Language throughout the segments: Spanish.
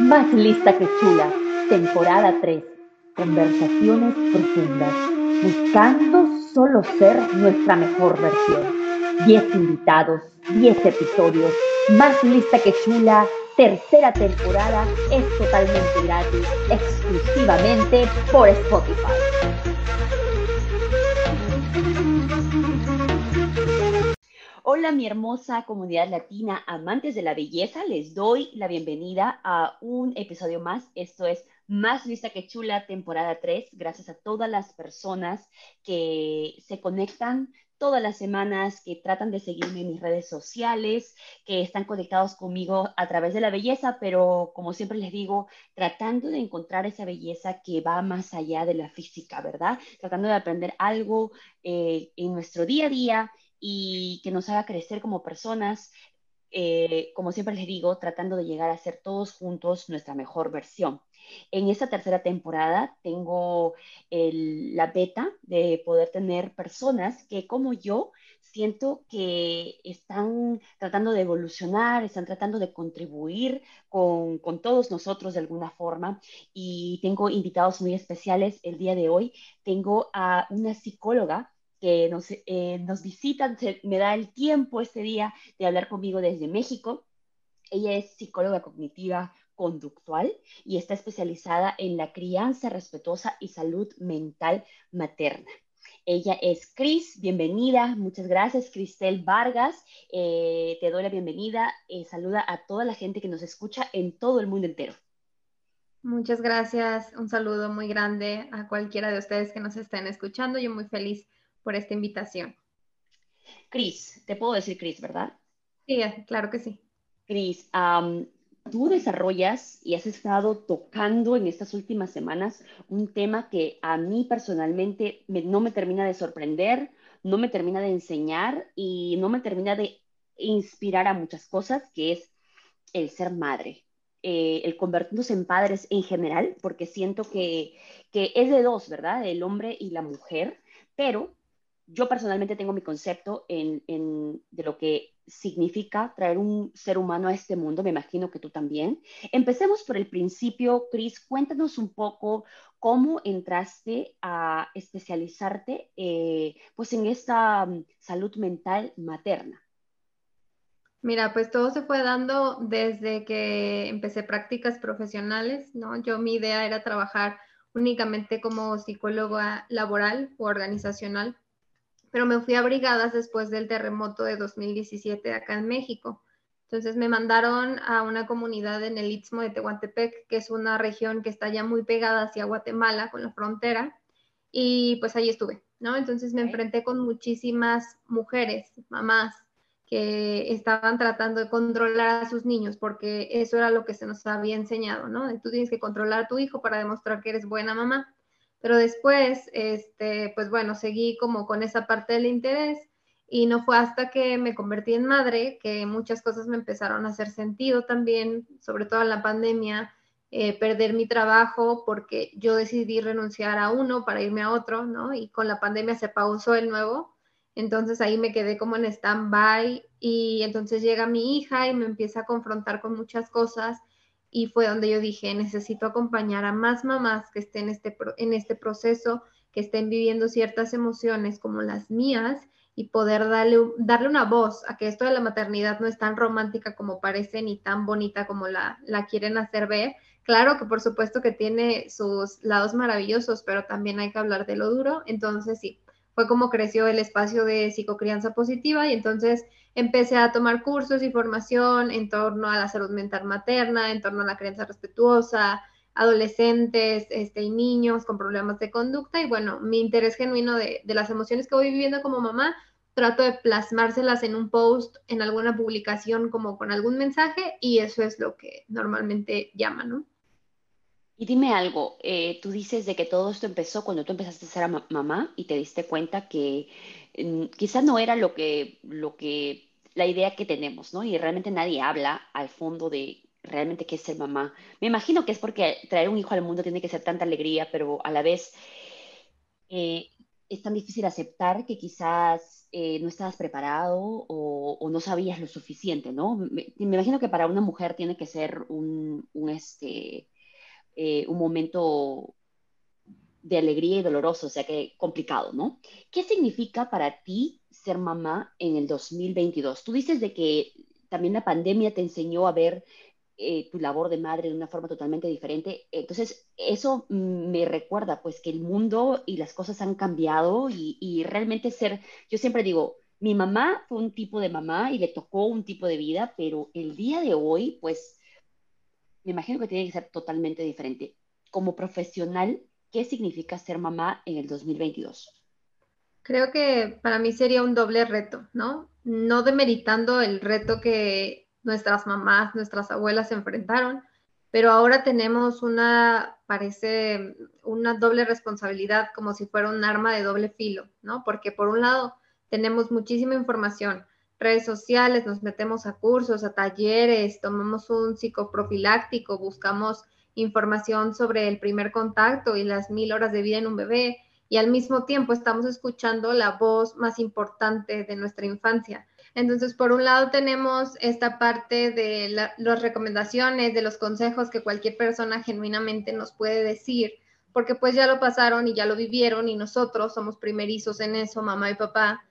Más lista que chula, temporada 3. Conversaciones profundas, buscando solo ser nuestra mejor versión. 10 invitados, 10 episodios, más lista que chula, tercera temporada, es totalmente gratis, exclusivamente por Spotify. Hola mi hermosa comunidad latina, amantes de la belleza, les doy la bienvenida a un episodio más. Esto es Más Lista que Chula, temporada 3. Gracias a todas las personas que se conectan todas las semanas, que tratan de seguirme en mis redes sociales, que están conectados conmigo a través de la belleza, pero como siempre les digo, tratando de encontrar esa belleza que va más allá de la física, ¿verdad? Tratando de aprender algo eh, en nuestro día a día y que nos haga crecer como personas, eh, como siempre les digo, tratando de llegar a ser todos juntos nuestra mejor versión. En esta tercera temporada tengo la beta de poder tener personas que como yo siento que están tratando de evolucionar, están tratando de contribuir con, con, todos nosotros de alguna forma. Y tengo invitados muy especiales el día de hoy. Tengo a una psicóloga que nos, eh, visitan, me da el tiempo este día de hablar conmigo desde México. Ella es psicóloga cognitiva conductual y está especializada en la crianza respetuosa y salud mental materna. Ella es Cris, bienvenida, muchas gracias, Cristel Vargas, eh, te doy la bienvenida, eh, saluda a toda la gente que nos escucha en todo el mundo entero. Muchas gracias, un saludo muy grande a cualquiera de ustedes que nos estén escuchando, yo muy feliz por esta invitación. Cris, te puedo decir Cris, ¿verdad? Sí, claro que sí. Cris, tú desarrollas y has estado tocando en estas últimas semanas un tema que a mí personalmente no me termina de sorprender, no me termina de enseñar y no me termina de inspirar a muchas cosas, que es el ser madre. Eh, el convertirnos en padres en general, porque siento que, que es de dos, ¿verdad? El hombre y la mujer, pero yo personalmente tengo mi concepto de lo que significa traer un ser humano a este mundo, me imagino que tú también. Empecemos por el principio, Cris, cuéntanos un poco cómo entraste a especializarte eh, pues en esta mm, salud mental materna. Mira, pues todo se fue dando desde que empecé prácticas profesionales, ¿no? Yo mi idea era trabajar únicamente como psicóloga laboral o organizacional pero me fui a brigadas después del terremoto de 2017 acá en México. Entonces me mandaron a una comunidad en el Istmo de Tehuantepec, que es una región que está ya muy pegada hacia Guatemala con la frontera, y pues ahí estuve, ¿no? Entonces me enfrenté con muchísimas mujeres, mamás, que estaban tratando de controlar a sus niños, porque eso era lo que se nos había enseñado, ¿no? Tú tienes que controlar a tu hijo para demostrar que eres buena mamá. Pero después, este, pues bueno, seguí como con esa parte del interés y no fue hasta que me convertí en madre que muchas cosas me empezaron a hacer sentido también, sobre todo en la pandemia, eh, perder mi trabajo porque yo decidí renunciar a uno para irme a otro, ¿no? Y con la pandemia se pausó el nuevo. Entonces ahí me quedé como en stand-by y entonces llega mi hija y me empieza a confrontar con muchas cosas y fue donde yo dije, necesito acompañar a más mamás que estén en este, en este proceso, que estén viviendo ciertas emociones como las mías y poder darle, darle una voz a que esto de la maternidad no es tan romántica como parece ni tan bonita como la, la quieren hacer ver. Claro que por supuesto que tiene sus lados maravillosos, pero también hay que hablar de lo duro. Entonces sí, fue como creció el espacio de psicocrianza positiva y entonces empecé a tomar cursos y formación en torno a la salud mental materna, en torno a la crianza respetuosa, adolescentes este, y niños con problemas de conducta. Y bueno, mi interés genuino de, de las emociones que voy viviendo como mamá, trato de plasmárselas en un post, en alguna publicación, como con algún mensaje, y eso es lo que normalmente llama, ¿no? Y dime algo, eh, tú dices de que todo esto empezó cuando tú empezaste a ser mamá y te diste cuenta que mm, quizás no era lo que, lo que la idea que tenemos, ¿no? Y realmente nadie habla al fondo de realmente qué es ser mamá. Me imagino que es porque traer un hijo al mundo tiene que ser tanta alegría, pero a la vez, eh, es tan difícil aceptar que quizás eh, no estabas preparado o, no sabías lo suficiente, ¿no? Me, imagino que para una mujer tiene que ser un, este, eh, un momento de alegría y doloroso, o sea que complicado, ¿no? ¿Qué significa para ti ser mamá en el 2022? Tú dices de que también la pandemia te enseñó a ver eh, tu labor de madre de una forma totalmente diferente. Entonces, eso me recuerda pues que el mundo y las cosas han cambiado y, realmente ser, yo siempre digo, mi mamá fue un tipo de mamá y le tocó un tipo de vida, pero el día de hoy, pues, me imagino que tiene que ser totalmente diferente. Como profesional, ¿qué significa ser mamá en el 2022? Creo que para mí sería un doble reto, ¿no? No demeritando el reto que nuestras mamás, nuestras abuelas enfrentaron, pero ahora tenemos una, parece, una doble responsabilidad como si fuera un arma de doble filo, ¿no? Porque por un lado tenemos muchísima información, redes sociales, nos metemos a cursos, a talleres, tomamos un psicoprofiláctico, buscamos información sobre el primer contacto y las mil horas de vida en un bebé, y al mismo tiempo estamos escuchando la voz más importante de nuestra infancia, entonces, por un lado tenemos esta parte de las recomendaciones, de los consejos que cualquier persona genuinamente nos puede decir, porque pues ya lo pasaron y ya lo vivieron y nosotros somos primerizos en eso, mamá y papá,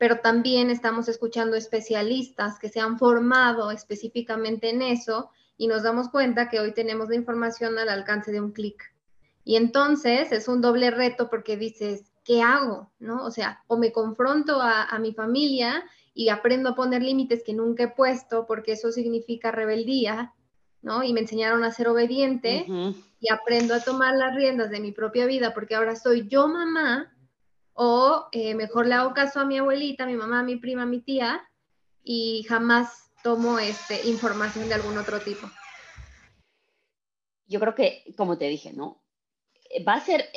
pero también estamos escuchando especialistas que se han formado específicamente en eso y nos damos cuenta que hoy tenemos la información al alcance de un clic. Y entonces es un doble reto porque dices, ¿qué hago? ¿No? O sea, o me confronto a, a mi familia y aprendo a poner límites que nunca he puesto porque eso significa rebeldía, ¿no? Y me enseñaron a ser obediente y aprendo a tomar las riendas de mi propia vida porque ahora soy yo mamá o eh, mejor le hago caso a mi abuelita, mi mamá, mi prima, mi tía y jamás tomo este, información de algún otro tipo. Yo creo que, como te dije, ¿no? Va a ser,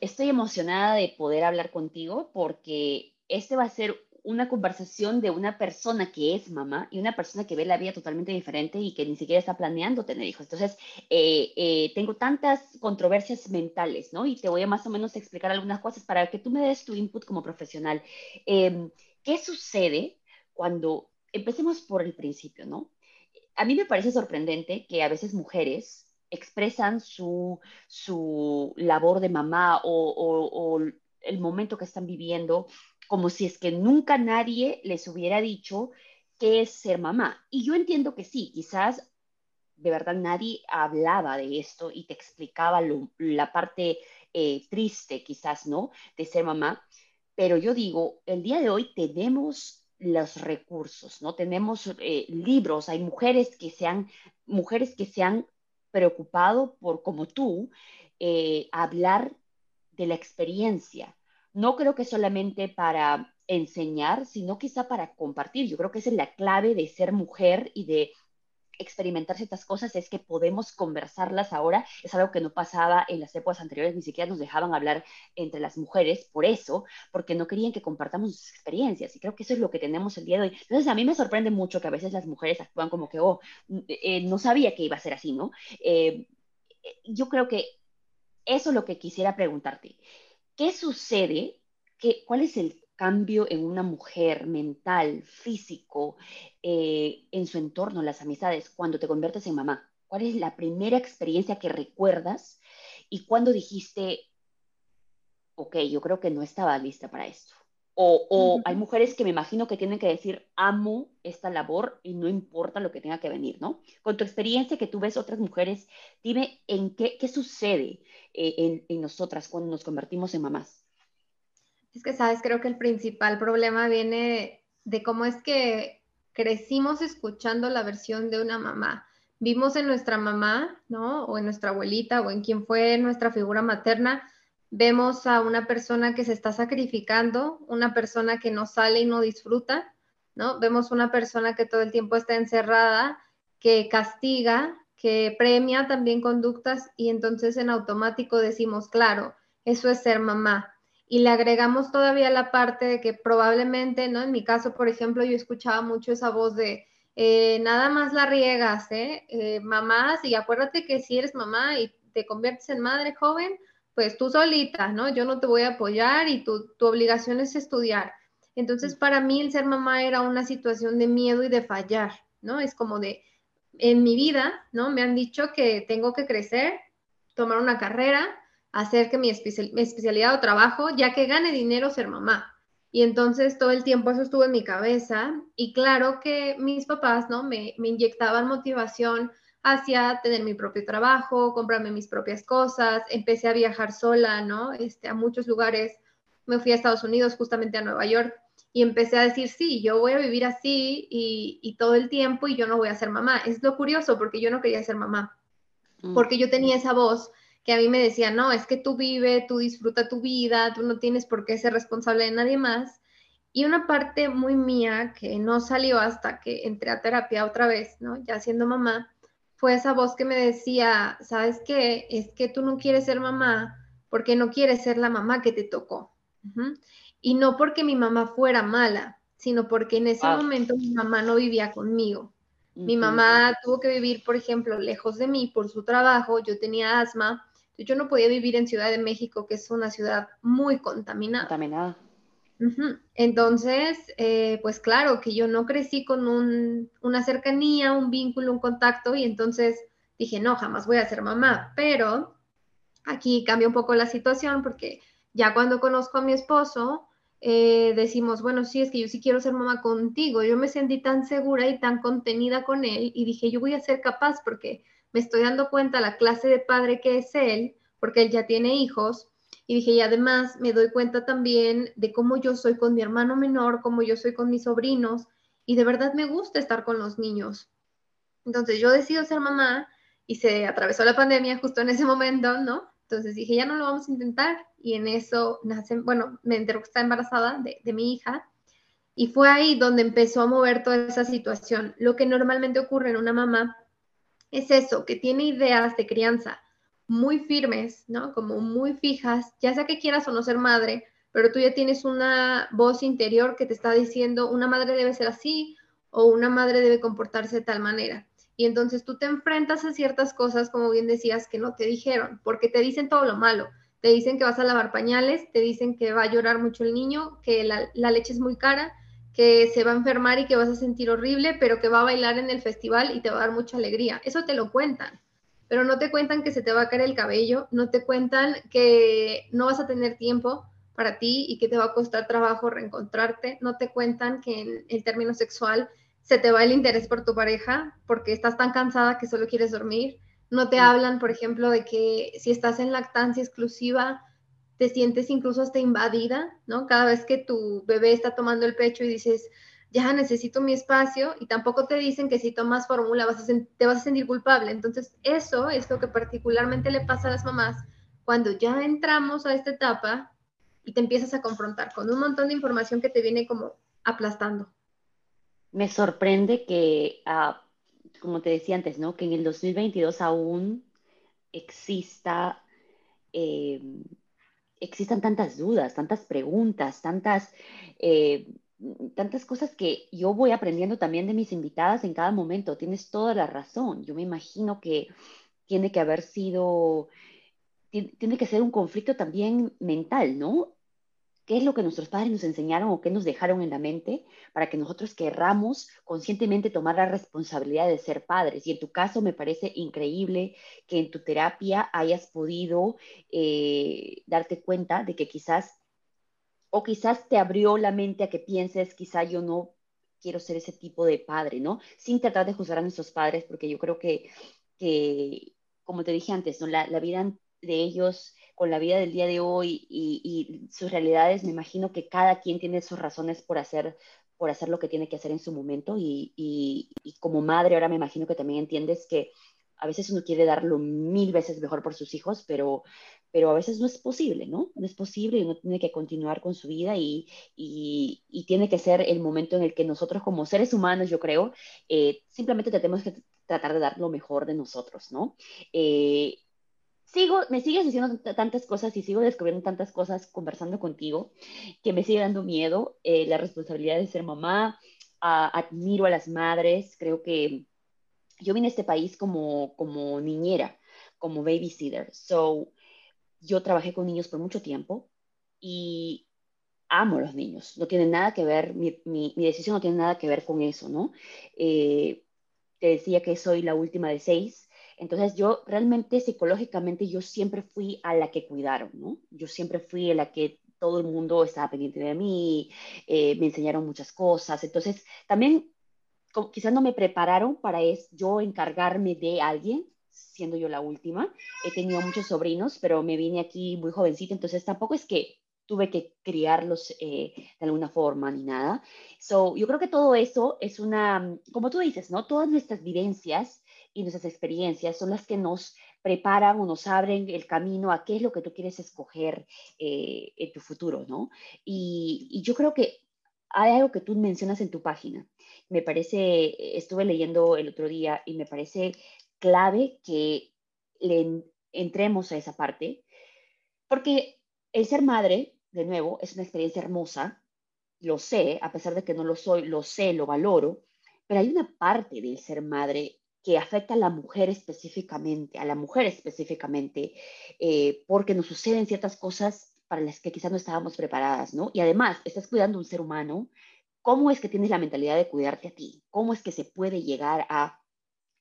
estoy emocionada de poder hablar contigo porque este va a ser una conversación de una persona que es mamá y una persona que ve la vida totalmente diferente y que ni siquiera está planeando tener hijos. Entonces, eh, eh, tengo tantas controversias mentales, ¿no? Y te voy a más o menos explicar algunas cosas para que tú me des tu input como profesional. Em, ¿Qué sucede cuando, empecemos por el principio, ¿no? A mí me parece sorprendente que a veces mujeres expresan su, su labor de mamá o, o el momento que están viviendo como si es que nunca nadie les hubiera dicho qué es ser mamá. Y yo entiendo que sí, quizás de verdad nadie hablaba de esto y te explicaba la parte eh, triste, quizás, ¿no? De ser mamá. Pero yo digo, el día de hoy tenemos los recursos, ¿no? Tenemos eh, libros, hay mujeres que se han, mujeres que se han preocupado por, como tú, eh, hablar de la experiencia, no creo que solamente para enseñar, sino quizá para compartir. Yo creo que esa es la clave de ser mujer y de experimentar ciertas cosas es que podemos conversarlas ahora. Es algo que no pasaba en las épocas anteriores, ni siquiera nos dejaban hablar entre las mujeres por eso, porque no querían que compartamos sus experiencias. Y creo que eso es lo que tenemos el día de hoy. Entonces, a mí me sorprende mucho que a veces las mujeres actúan como que, oh, eh, no sabía que iba a ser así, ¿no? Eh, yo creo que eso es lo que quisiera preguntarte. ¿Qué sucede? ¿Qué, ¿Cuál es el cambio en una mujer mental, físico, eh, en su entorno, las amistades, cuando te conviertes en mamá? ¿Cuál es la primera experiencia que recuerdas y cuando dijiste, ok, yo creo que no estaba lista para esto? O, hay mujeres que me imagino que tienen que decir, amo esta labor y no importa lo que tenga que venir, ¿no? Con tu experiencia que tú ves otras mujeres, dime en qué, qué sucede eh, en, en, nosotras cuando nos convertimos en mamás. Es que, sabes, creo que el principal problema viene de cómo es que crecimos escuchando la versión de una mamá. Vimos en nuestra mamá, ¿no? O en nuestra abuelita o en quien fue nuestra figura materna, vemos a una persona que se está sacrificando, una persona que no sale y no disfruta, ¿no? Vemos una persona que todo el tiempo está encerrada, que castiga, que premia también conductas y entonces en automático decimos, claro, eso es ser mamá. Y le agregamos todavía la parte de que probablemente, ¿no? En mi caso, por ejemplo, yo escuchaba mucho esa voz de, eh, nada más la riegas, ¿eh? ¿eh? Mamás, y acuérdate que si eres mamá y te conviertes en madre joven, pues tú solita, ¿no? Yo no te voy a apoyar y tu, tu obligación es estudiar. Entonces, para mí el ser mamá era una situación de miedo y de fallar, ¿no? Es como de, en mi vida, ¿no? Me han dicho que tengo que crecer, tomar una carrera, hacer que mi, especialidad o trabajo, ya que gane dinero, ser mamá. Y entonces todo el tiempo eso estuvo en mi cabeza y claro que mis papás, ¿no? Me, me inyectaban motivación hacia tener mi propio trabajo, comprarme mis propias cosas, empecé a viajar sola, ¿no? Este, a muchos lugares, me fui a Estados Unidos, justamente a Nueva York, y empecé a decir, sí, yo voy a vivir así y, todo el tiempo y yo no voy a ser mamá. Es lo curioso porque yo no quería ser mamá, mm. porque yo tenía esa voz que a mí me decía, no, es que tú vive, tú disfruta tu vida, tú no tienes por qué ser responsable de nadie más. Y una parte muy mía que no salió hasta que entré a terapia otra vez, ¿no? Ya siendo mamá, fue esa voz que me decía, ¿sabes qué? Es que tú no quieres ser mamá porque no quieres ser la mamá que te tocó. Y no porque mi mamá fuera mala, sino porque en ese momento mi mamá no vivía conmigo. Mi mamá tuvo que vivir, por ejemplo, lejos de mí por su trabajo, yo tenía asma, yo no podía vivir en Ciudad de México, que es una ciudad muy contaminada. Contaminada. Entonces, eh, pues claro, que yo no crecí con una cercanía, un vínculo, un contacto, y entonces dije, no, jamás voy a ser mamá, pero aquí cambia un poco la situación porque ya cuando conozco a mi esposo, eh, decimos, bueno, sí, es que yo sí quiero ser mamá contigo. Yo me sentí tan segura y tan contenida con él y dije, yo voy a ser capaz porque me estoy dando cuenta la clase de padre que es él, porque él ya tiene hijos. Y dije, y además me doy cuenta también de cómo yo soy con mi hermano menor, cómo yo soy con mis sobrinos, y de verdad me gusta estar con los niños. Entonces yo decido ser mamá y se atravesó la pandemia justo en ese momento, ¿no? Entonces dije, ya no lo vamos a intentar. Y en eso nace, bueno, me enteró que está embarazada de mi hija. Y fue ahí donde empezó a mover toda esa situación. Lo que normalmente ocurre en una mamá es eso, que tiene ideas de crianza muy firmes, ¿no? Como muy fijas, ya sea que quieras o no ser madre, pero tú ya tienes una voz interior que te está diciendo, una madre debe ser así o una madre debe comportarse de tal manera. Y entonces tú te enfrentas a ciertas cosas, como bien decías, que no te dijeron, porque te dicen todo lo malo. Te dicen que vas a lavar pañales, te dicen que va a llorar mucho el niño, que la, leche es muy cara, que se va a enfermar y que vas a sentir horrible, pero que va a bailar en el festival y te va a dar mucha alegría. Eso te lo cuentan, pero no te cuentan que se te va a caer el cabello, no te cuentan que no vas a tener tiempo para ti y que te va a costar trabajo reencontrarte, no te cuentan que en el término sexual se te va el interés por tu pareja porque estás tan cansada que solo quieres dormir. No te hablan, por ejemplo, de que si estás en lactancia exclusiva, te sientes incluso hasta invadida, ¿no? Cada vez que tu bebé está tomando el pecho y dices, ya necesito mi espacio, y tampoco te dicen que si tomas fórmula te vas a sentir culpable. Entonces, eso es lo que particularmente le pasa a las mamás cuando ya entramos a esta etapa y te empiezas a confrontar con un montón de información que te viene como aplastando me sorprende que, ah, como te decía antes, ¿no? que en el 2022 aún exista, eh, existan tantas dudas, tantas preguntas, tantas, eh, tantas cosas que yo voy aprendiendo también de mis invitadas en cada momento. Tienes toda la razón. Yo me imagino que tiene que haber sido, tiene que ser un conflicto también mental, ¿no? qué es lo que nuestros padres nos enseñaron o qué nos dejaron en la mente para que nosotros querramos conscientemente tomar la responsabilidad de ser padres. Y en tu caso me parece increíble que en tu terapia hayas podido eh, darte cuenta de que quizás, o quizás te abrió la mente a que pienses, quizá yo no quiero ser ese tipo de padre, ¿no? Sin tratar de juzgar a nuestros padres, porque yo creo que, que como te dije antes, ¿no? la, vida de ellos con la vida del día de hoy y, sus realidades, me imagino que cada quien tiene sus razones por hacer, por hacer lo que tiene que hacer en su momento y, como madre ahora me imagino que también entiendes que a veces uno quiere darlo mil veces mejor por sus hijos, pero, pero a veces no es posible, ¿no? No es posible y uno tiene que continuar con su vida y, y, tiene que ser el momento en el que nosotros como seres humanos, yo creo, eh, simplemente tenemos que tratar de dar lo mejor de nosotros, ¿no? Eh, sigo, me sigues diciendo tantas cosas y sigo descubriendo tantas cosas conversando contigo que me sigue dando miedo. Eh, la responsabilidad de ser mamá, admiro a las madres, creo que yo vine a este país como, como niñera, como babysitter. So, yo trabajé con niños por mucho tiempo y amo a los niños. No tiene nada que ver, mi, decisión no tiene nada que ver con eso, ¿no? Eh, te decía que soy la última de seis. Entonces yo realmente psicológicamente yo siempre fui a la que cuidaron, ¿no? Yo siempre fui a la que todo el mundo estaba pendiente de mí, eh, me enseñaron muchas cosas. Entonces también quizás no me prepararon para es, yo encargarme de alguien, siendo yo la última. He tenido muchos sobrinos, pero me vine aquí muy jovencita, entonces tampoco es que tuve que criarlos eh, de alguna forma ni nada. So, yo creo que todo eso es una, como tú dices, ¿no? Todas nuestras vivencias y nuestras experiencias son las que nos preparan o nos abren el camino a qué es lo que tú quieres escoger eh, en tu futuro, ¿no? Y, y, yo creo que hay algo que tú mencionas en tu página. Me parece, estuve leyendo el otro día y me parece clave que le entremos a esa parte, porque el ser madre de nuevo, es una experiencia hermosa, lo sé, a pesar de que no lo soy, lo sé, lo valoro, pero hay una parte del ser madre que afecta a la mujer específicamente, a la mujer específicamente, eh, porque nos suceden ciertas cosas para las que quizás no estábamos preparadas, ¿no? Y además, estás cuidando a un ser humano, ¿cómo es que tienes la mentalidad de cuidarte a ti? ¿Cómo es que se puede llegar a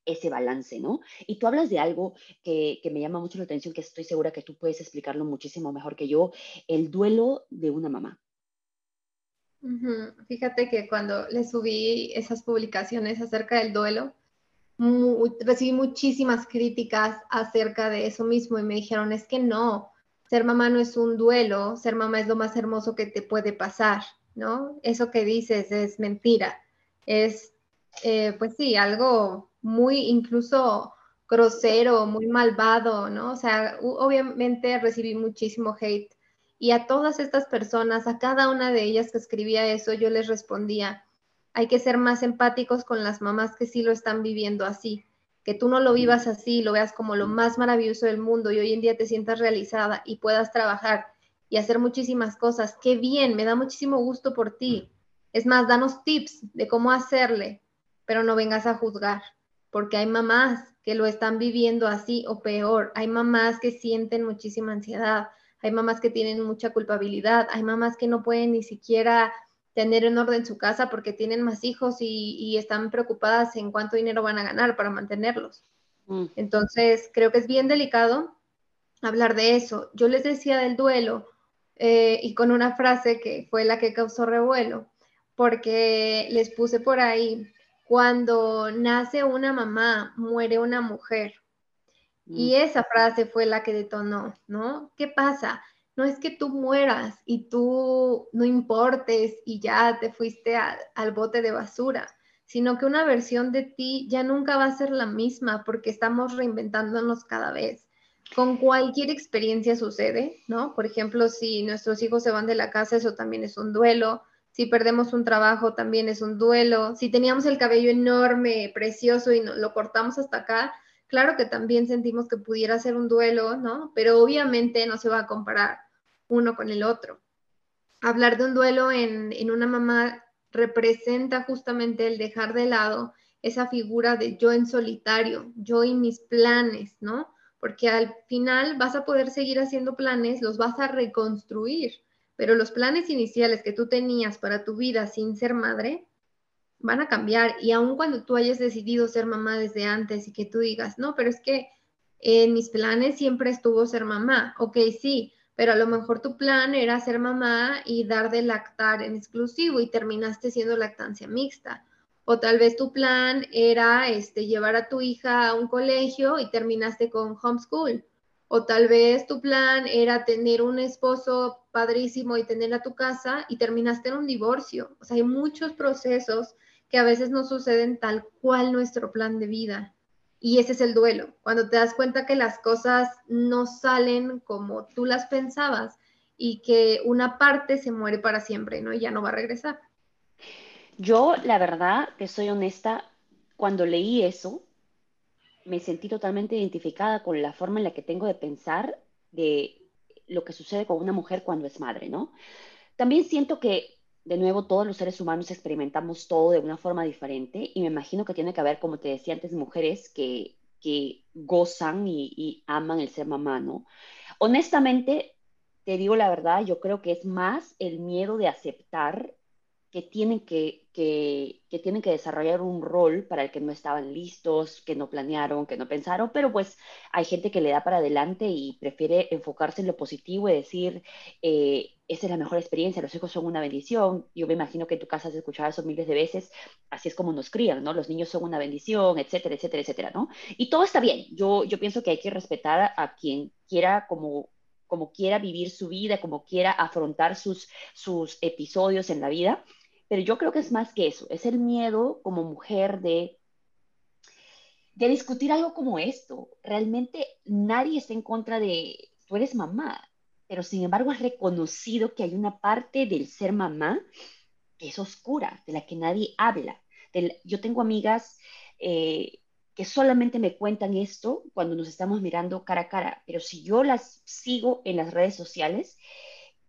ese balance, ¿no? Y tú hablas de algo que, me llama mucho la atención, que estoy segura que tú puedes explicarlo muchísimo mejor que yo, el duelo de una mamá. Fíjate que cuando le subí esas publicaciones acerca del duelo, recibí muchísimas críticas acerca de eso mismo y me dijeron, es que no, ser mamá no es un duelo, ser mamá es lo más hermoso que te puede pasar, ¿no? Eso que dices es mentira, es, eh, pues sí, algo muy incluso grosero, muy malvado, ¿no? O sea, obviamente recibí muchísimo hate y a todas estas personas, a cada una de ellas que escribía eso, yo les respondía, hay que ser más empáticos con las mamás que sí lo están viviendo así, que tú no lo vivas así, lo veas como lo más maravilloso del mundo y hoy en día te sientas realizada y puedas trabajar y hacer muchísimas cosas. Qué bien, me da muchísimo gusto por ti. Es más, danos tips de cómo hacerle, pero no vengas a juzgar porque hay mamás que lo están viviendo así o peor, hay mamás que sienten muchísima ansiedad, hay mamás que tienen mucha culpabilidad, hay mamás que no pueden ni siquiera tener en orden su casa porque tienen más hijos y, están preocupadas en cuánto dinero van a ganar para mantenerlos. Mm. Entonces, creo que es bien delicado hablar de eso. Yo les decía del duelo eh, y con una frase que fue la que causó revuelo, porque les puse por ahí cuando nace una mamá, muere una mujer. Y mm. esa frase fue la que detonó, ¿no? ¿Qué pasa? No es que tú mueras y tú no importes y ya te fuiste al bote de basura, sino que una versión de ti ya nunca va a ser la misma porque estamos reinventándonos cada vez. Con cualquier experiencia sucede, ¿no? Por ejemplo, si nuestros hijos se van de la casa, eso también es un duelo si perdemos un trabajo también es un duelo, si teníamos el cabello enorme, precioso y lo cortamos hasta acá, claro que también sentimos que pudiera ser un duelo, ¿no? Pero obviamente no se va a comparar uno con el otro. Hablar de un duelo en, en una mamá representa justamente el dejar de lado esa figura de yo en solitario, yo y mis planes, ¿no? Porque al final vas a poder seguir haciendo planes, los vas a reconstruir, pero los planes iniciales que tú tenías para tu vida sin ser madre van a cambiar. Y aun cuando tú hayas decidido ser mamá desde antes y que tú digas, no, pero es que en mis planes siempre estuvo ser mamá, ok, sí, pero a lo mejor tu plan era ser mamá y dar de lactar en exclusivo y terminaste siendo lactancia mixta. O tal vez tu plan era este, llevar a tu hija a un colegio y terminaste con homeschool o tal vez tu plan era tener un esposo padrísimo y tener a tu casa y terminaste en un divorcio. O sea, hay muchos procesos que a veces no suceden tal cual nuestro plan de vida. Y ese es el duelo, cuando te das cuenta que las cosas no salen como tú las pensabas y que una parte se muere para siempre, ¿no? Y ya no va a regresar. Yo, la verdad, que soy honesta, cuando leí eso, me sentí totalmente identificada con la forma en la que tengo de pensar de lo que sucede con una mujer cuando es madre, ¿no? También siento que, de nuevo, todos los seres humanos experimentamos todo de una forma diferente y me imagino que tiene que haber, como te decía antes, mujeres que, que gozan y, y aman el ser mamá, ¿no? Honestamente, te digo la verdad, yo creo que es más el miedo de aceptar que tienen que, que, tienen que desarrollar un rol para el que no estaban listos, que no planearon, que no pensaron, pero pues hay gente que le da para adelante y prefiere enfocarse en lo positivo y decir, eh, esa es la mejor experiencia, los hijos son una bendición. Yo me imagino que en tu casa has escuchado eso miles de veces, así es como nos crían, ¿no? Los niños son una bendición, etcétera, etcétera, etcétera, ¿no? Y todo está bien. Yo, yo pienso que hay que respetar a quien quiera como como quiera vivir su vida, como quiera afrontar sus, sus episodios en la vida. Pero yo creo que es más que eso, es el miedo como mujer de, de discutir algo como esto. Realmente nadie está en contra de, tú eres mamá, pero sin embargo es reconocido que hay una parte del ser mamá que es oscura, de la que nadie habla. yo tengo amigas eh, que solamente me cuentan esto cuando nos estamos mirando cara a cara, pero si yo las sigo en las redes sociales,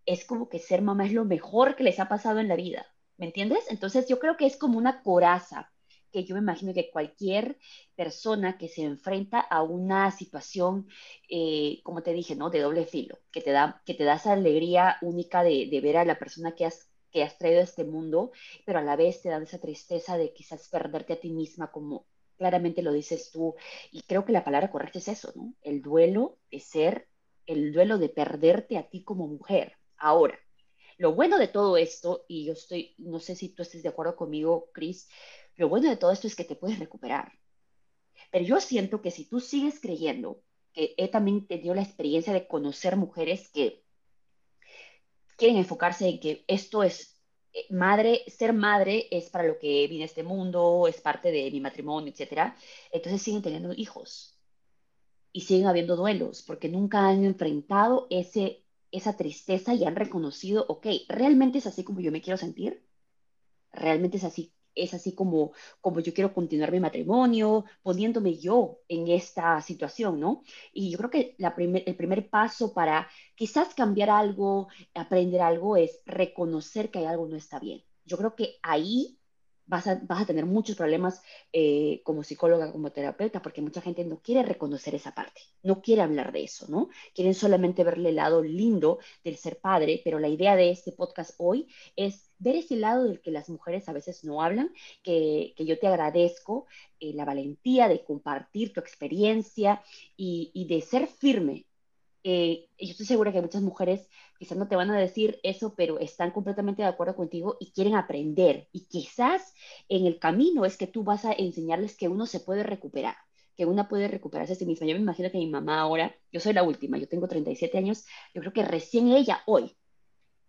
es como que ser mamá es lo mejor que les ha pasado en la vida. ¿Me entiendes? Entonces yo creo que es como una coraza que yo me imagino que cualquier persona que se enfrenta a una situación, eh, como te dije, ¿no? De doble filo, que te da, que te da esa alegría única de, ver a la persona que has, que has traído a este mundo, pero a la vez te da esa tristeza de quizás perderte a ti misma, como claramente lo dices tú. Y creo que la palabra correcta es eso, ¿no? El duelo de ser, el duelo de perderte a ti como mujer. Ahora, lo bueno de todo esto, y yo estoy, no sé si tú estés de acuerdo conmigo, Chris, lo bueno de todo esto es que te puedes recuperar. Pero yo siento que si tú sigues creyendo, que he también tenido la experiencia de conocer mujeres que quieren enfocarse en que esto es eh, madre, ser madre es para lo que viene este mundo, es parte de mi matrimonio, etcétera. Entonces siguen teniendo hijos y siguen habiendo duelos porque nunca han enfrentado ese esa tristeza y han reconocido, ok, realmente es así como yo me quiero sentir, realmente es así, es así como, como yo quiero continuar mi matrimonio, poniéndome yo en esta situación, ¿no? Y yo creo que la el primer paso para quizás cambiar algo, aprender algo, es reconocer que hay algo no está bien. Yo creo que ahí vas a, tener muchos problemas eh, como psicóloga, como terapeuta, porque mucha gente no quiere reconocer esa parte, no quiere hablar de eso, ¿no? Quieren solamente verle el lado lindo del ser padre, pero la idea de este podcast hoy es ver ese lado del que las mujeres a veces no hablan, que, yo te agradezco eh, la valentía de compartir tu experiencia y de ser firme eh, yo estoy segura que muchas mujeres quizás no te van a decir eso, pero están completamente de acuerdo contigo y quieren aprender. Y quizás en el camino es que tú vas a enseñarles que uno se puede recuperar, que una puede recuperarse a sí misma. Yo me imagino que mi mamá ahora, yo soy la última, yo tengo 37 años, yo creo que recién ella hoy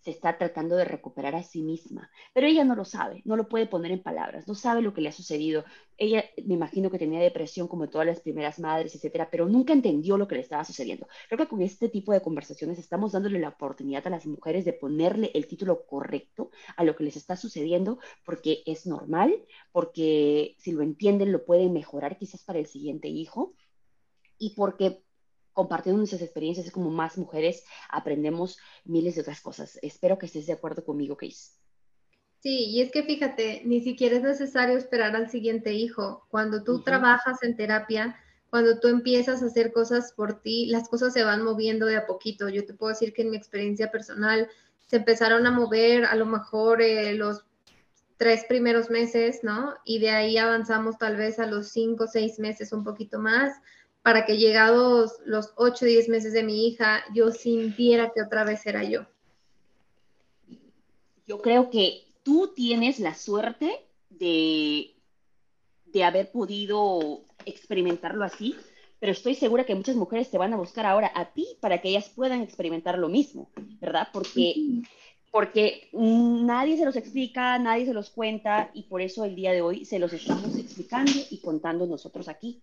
se está tratando de recuperar a sí misma, pero ella no lo sabe, no lo puede poner en palabras, no sabe lo que le ha sucedido. Ella, me imagino que tenía depresión como todas las primeras madres, etcétera, pero nunca entendió lo que le estaba sucediendo. Creo que con este tipo de conversaciones estamos dándole la oportunidad a las mujeres de ponerle el título correcto a lo que les está sucediendo, porque es normal, porque si lo entienden lo pueden mejorar quizás para el siguiente hijo y porque compartiendo nuestras experiencias es como más mujeres aprendemos miles de otras cosas. Espero que estés de acuerdo conmigo, Case. Sí, y es que fíjate, ni siquiera es necesario esperar al siguiente hijo. Cuando tú trabajas en terapia, cuando tú empiezas a hacer cosas por ti, las cosas se van moviendo de a poquito. Yo te puedo decir que en mi experiencia personal se empezaron a mover a lo mejor eh, los tres primeros meses, ¿no? Y de ahí avanzamos tal vez a los cinco, seis meses, un poquito más para que llegados los 8 o 10 meses de mi hija, yo sintiera que otra vez era yo. Yo creo que tú tienes la suerte de, de haber podido experimentarlo así, pero estoy segura que muchas mujeres te van a buscar ahora a ti para que ellas puedan experimentar lo mismo, ¿verdad? Porque, porque nadie se los explica, nadie se los cuenta y por eso el día de hoy se los estamos explicando y contando nosotros aquí.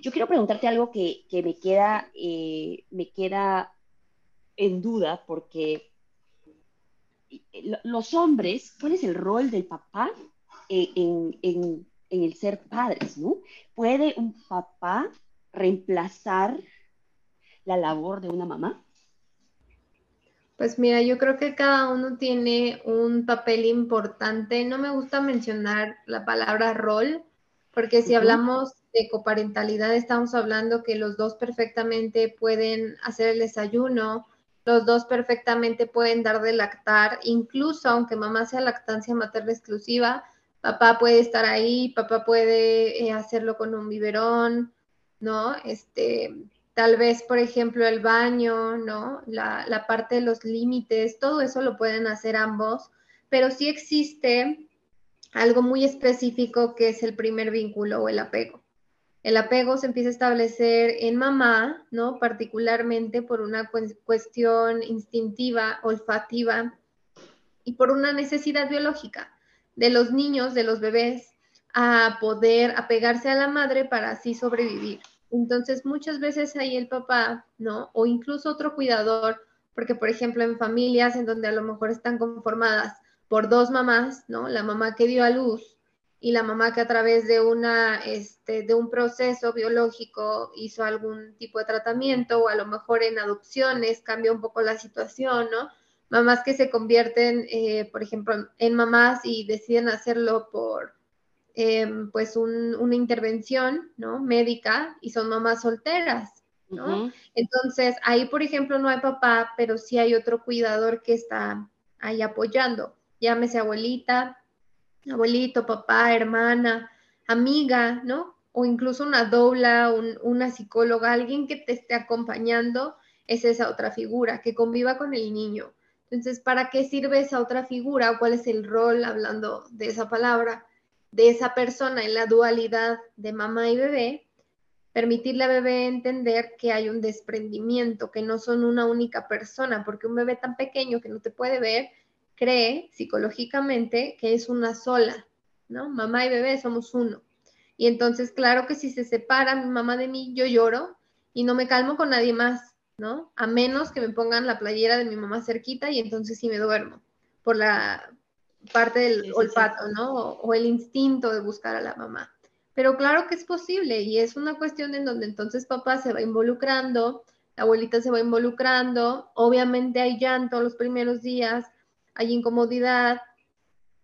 Yo quiero preguntarte algo que, me, queda, eh, me queda en duda porque los hombres, ¿cuál es el rol del papá en, en, el ser padres? ¿Puede un papá reemplazar la labor de una mamá? Pues mira, yo creo que cada uno tiene un papel importante. No me gusta mencionar la palabra rol porque si hablamos de coparentalidad, estamos hablando que los dos perfectamente pueden hacer el desayuno, los dos perfectamente pueden dar de lactar, incluso aunque mamá sea lactancia materna exclusiva, papá puede estar ahí, papá puede eh, hacerlo con un biberón, ¿no? Este, tal vez, por ejemplo, el baño, ¿no? La, la parte de los límites, todo eso lo pueden hacer ambos, pero sí existe algo muy específico que es el primer vínculo o el apego. El apego se empieza a establecer en mamá, ¿no? Particularmente por una cuestión instintiva, olfativa y por una necesidad biológica de los niños, de los bebés, a poder apegarse a la madre para así sobrevivir. Entonces, muchas veces ahí el papá, ¿no? O incluso otro cuidador, porque por ejemplo en familias en donde a lo mejor están conformadas por dos mamás, ¿no? La mamá que dio a luz y la mamá que a través de, una, este, de un proceso biológico hizo algún tipo de tratamiento o a lo mejor en adopciones cambia un poco la situación, ¿no? Mamás que se convierten, eh, por ejemplo, en mamás y deciden hacerlo por, em, pues, una intervención, ¿no? Médica y son mamás solteras, ¿no? Entonces, ahí, por ejemplo, no hay papá, pero sí hay otro cuidador que está ahí apoyando, llámese abuelita, abuelito, papá, hermana, amiga, ¿no? O incluso una dobla, una psicóloga, alguien que te esté acompañando, es esa otra figura, que conviva con el niño. Entonces, ¿para qué sirve esa otra figura cuál es el rol, hablando de esa palabra, de esa persona en la dualidad de mamá y bebé? Permitirle a bebé entender que hay un desprendimiento, que no son una única persona, porque un bebé tan pequeño que no te puede ver, cree psicológicamente que es una sola, ¿no? Mamá y bebé somos uno. Y entonces, claro que si se separa mi mamá de mí, yo lloro y no me calmo con nadie más, ¿no? A menos que me pongan la playera de mi mamá cerquita y entonces sí me duermo por la parte del olfato, ¿no? O, el instinto de buscar a la mamá. Pero claro que es posible y es una cuestión en donde entonces papá se va involucrando, la abuelita se va involucrando, obviamente hay llanto los primeros días, hay incomodidad.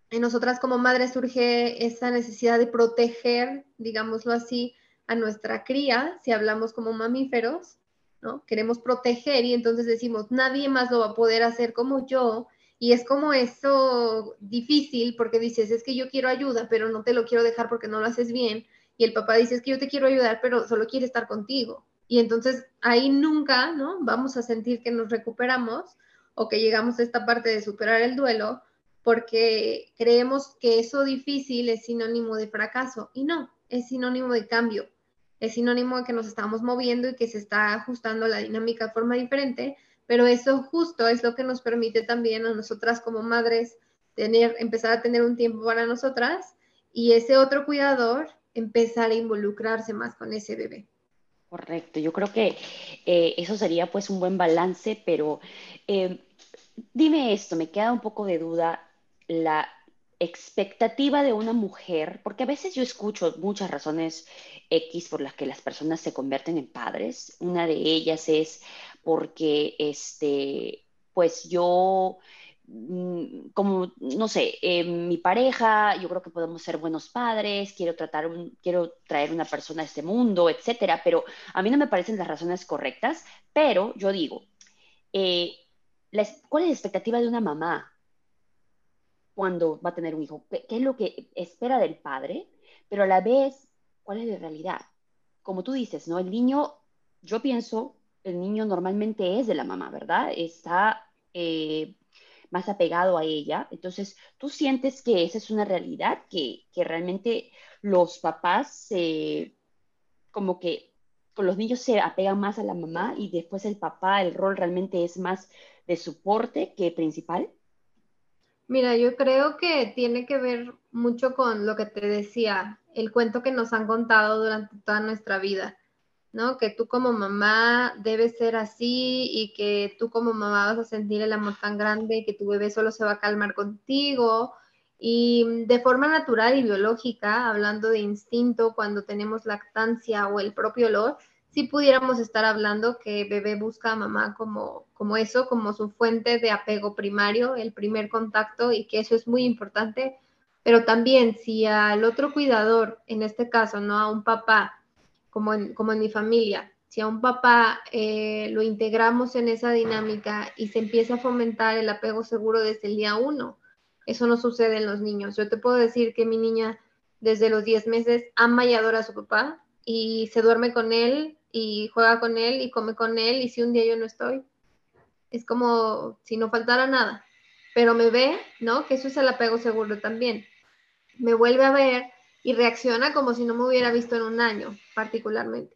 En nosotras como madres surge esa necesidad de proteger, digámoslo así, a nuestra cría, si hablamos como mamíferos, ¿no? Queremos proteger y entonces decimos, nadie más lo va a poder hacer como yo. Y es como eso difícil porque dices, es que yo quiero ayuda, pero no te lo quiero dejar porque no lo haces bien. Y el papá dice, es que yo te quiero ayudar, pero solo quiere estar contigo. Y entonces ahí nunca, ¿no? Vamos a sentir que nos recuperamos o que llegamos a esta parte de superar el duelo porque creemos que eso difícil es sinónimo de fracaso y no, es sinónimo de cambio, es sinónimo de que nos estamos moviendo y que se está ajustando la dinámica de forma diferente, pero eso justo es lo que nos permite también a nosotras como madres tener, empezar a tener un tiempo para nosotras y ese otro cuidador empezar a involucrarse más con ese bebé. Correcto, yo creo que eh, eso sería pues un buen balance, pero eh, dime esto, me queda un poco de duda la expectativa de una mujer, porque a veces yo escucho muchas razones X por las que las personas se convierten en padres. Una de ellas es porque, este, pues yo como, no sé, eh, mi pareja, yo creo que podemos ser buenos padres, quiero tratar quiero traer una persona a este mundo, etcétera, pero a mí no me parecen las razones correctas, pero yo digo, eh, ¿cuál es la expectativa de una mamá cuando va a tener un hijo? ¿Qué, es lo que espera del padre? Pero a la vez, ¿cuál es la realidad? Como tú dices, ¿no? El niño, yo pienso, el niño normalmente es de la mamá, ¿verdad? Está... Eh, más apegado a ella. Entonces, tú sientes que esa es una realidad, que, realmente los papás como que con los niños se apegan más a la mamá y después el papá, el rol realmente es más de soporte que principal. Mira, yo creo que tiene que ver mucho con lo que te decía, el cuento que nos han contado durante toda nuestra vida. ¿No? Que tú como mamá debes ser así y que tú como mamá vas a sentir el amor tan grande y que tu bebé solo se va a calmar contigo. Y de forma natural y biológica, hablando de instinto, cuando tenemos lactancia o el propio olor, sí pudiéramos estar hablando que bebé busca a mamá como, como eso, como su fuente de apego primario, el primer contacto, y que eso es muy importante Pero también si al otro cuidador, en este caso, no a un papá, como en, como en mi familia, si a un papá eh, lo integramos en esa dinámica y se empieza a fomentar el apego seguro desde el día uno, eso no sucede en los niños. Yo te puedo decir que mi niña desde los 10 meses ama y a su papá y se duerme con él y juega con él y come con él y si un día yo no estoy, es como si no faltara nada. Pero me ve, ¿no? Que eso es el apego seguro también me vuelve a ver y reacciona como si no me hubiera visto en un año, particularmente.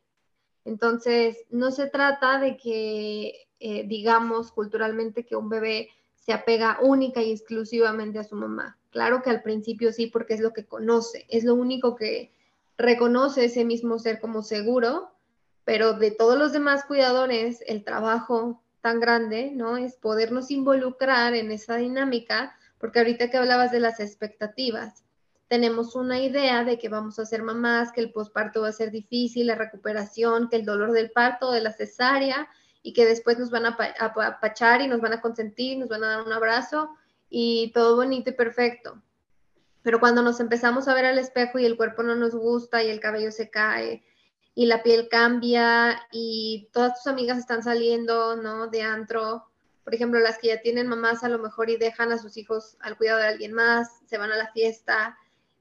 Entonces, no se trata de que eh, digamos culturalmente que un bebé se apega única y exclusivamente a su mamá. Claro que al principio sí, porque es lo que conoce, es lo único que reconoce ese mismo ser como seguro, pero de todos los demás cuidadores, el trabajo tan grande, ¿no? Es podernos involucrar en esa dinámica, porque ahorita que hablabas de las expectativas, tenemos una idea de que vamos a ser mamás, que el posparto va a ser difícil, la recuperación, que el dolor del parto, de la cesárea, y que después nos van a apachar y nos van a consentir, nos van a dar un abrazo y todo bonito y perfecto. Pero cuando nos empezamos a ver al espejo y el cuerpo no nos gusta y el cabello se cae y la piel cambia y todas tus amigas están saliendo, ¿no? De antro, por ejemplo, las que ya tienen mamás a lo mejor y dejan a sus hijos al cuidado de alguien más, se van a la fiesta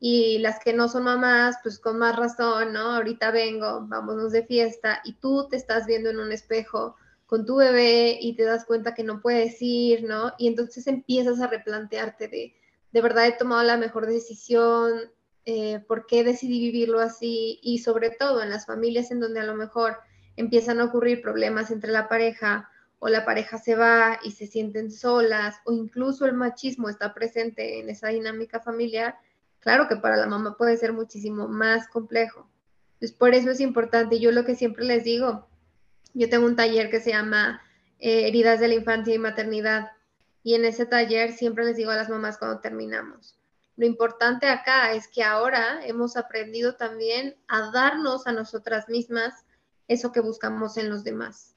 y las que no son mamás, pues con más razón, ¿no? Ahorita vengo, vámonos de fiesta y tú te estás viendo en un espejo con tu bebé y te das cuenta que no puedes ir, ¿no? Y entonces empiezas a replantearte de, de verdad he tomado la mejor decisión, eh, por qué decidí vivirlo así y sobre todo en las familias en donde a lo mejor empiezan a ocurrir problemas entre la pareja o la pareja se va y se sienten solas o incluso el machismo está presente en esa dinámica familiar, Claro que para la mamá puede ser muchísimo más complejo. Entonces, por eso es importante. Yo lo que siempre les digo, yo tengo un taller que se llama eh, Heridas de la Infancia y Maternidad. Y en ese taller siempre les digo a las mamás cuando terminamos. Lo importante acá es que ahora hemos aprendido también a darnos a nosotras mismas eso que buscamos en los demás.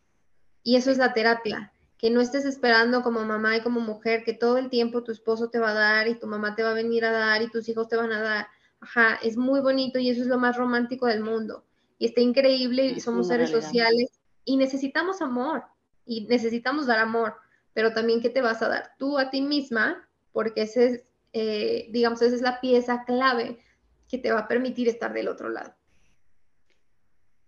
Y eso es la terapia que no estés esperando como mamá y como mujer que todo el tiempo tu esposo te va a dar y tu mamá te va a venir a dar y tus hijos te van a dar. Ajá, es muy bonito y eso es lo más romántico del mundo. Y está increíble y somos seres sociales y necesitamos amor y necesitamos dar amor, pero también qué te vas a dar tú a ti misma, porque ese es, eh, digamos, esa es la pieza clave que te va a permitir estar del otro lado.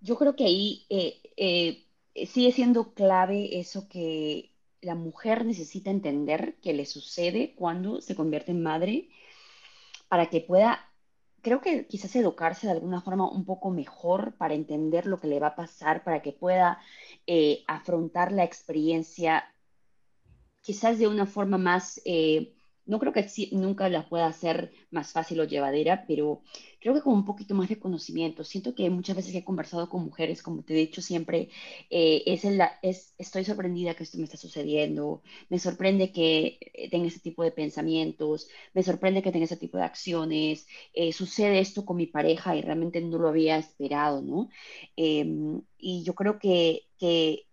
Yo creo que ahí eh, eh, sigue siendo clave eso que la mujer necesita entender que le sucede cuando se convierte en madre para que pueda, creo que quizás educarse de alguna forma un poco mejor para entender lo que le va a pasar, para que pueda eh, afrontar la experiencia quizás de una forma más eh, no creo que nunca la pueda hacer más fácil o llevadera, pero creo que con un poquito más de conocimiento. Siento que muchas veces he conversado con mujeres, como te he dicho siempre, eh, es, es estoy sorprendida que esto me está sucediendo, me sorprende que eh, tenga ese tipo de pensamientos, me sorprende que tenga ese tipo de acciones, eh, sucede esto con mi pareja y realmente no lo había esperado, ¿no? Em, y yo creo que, que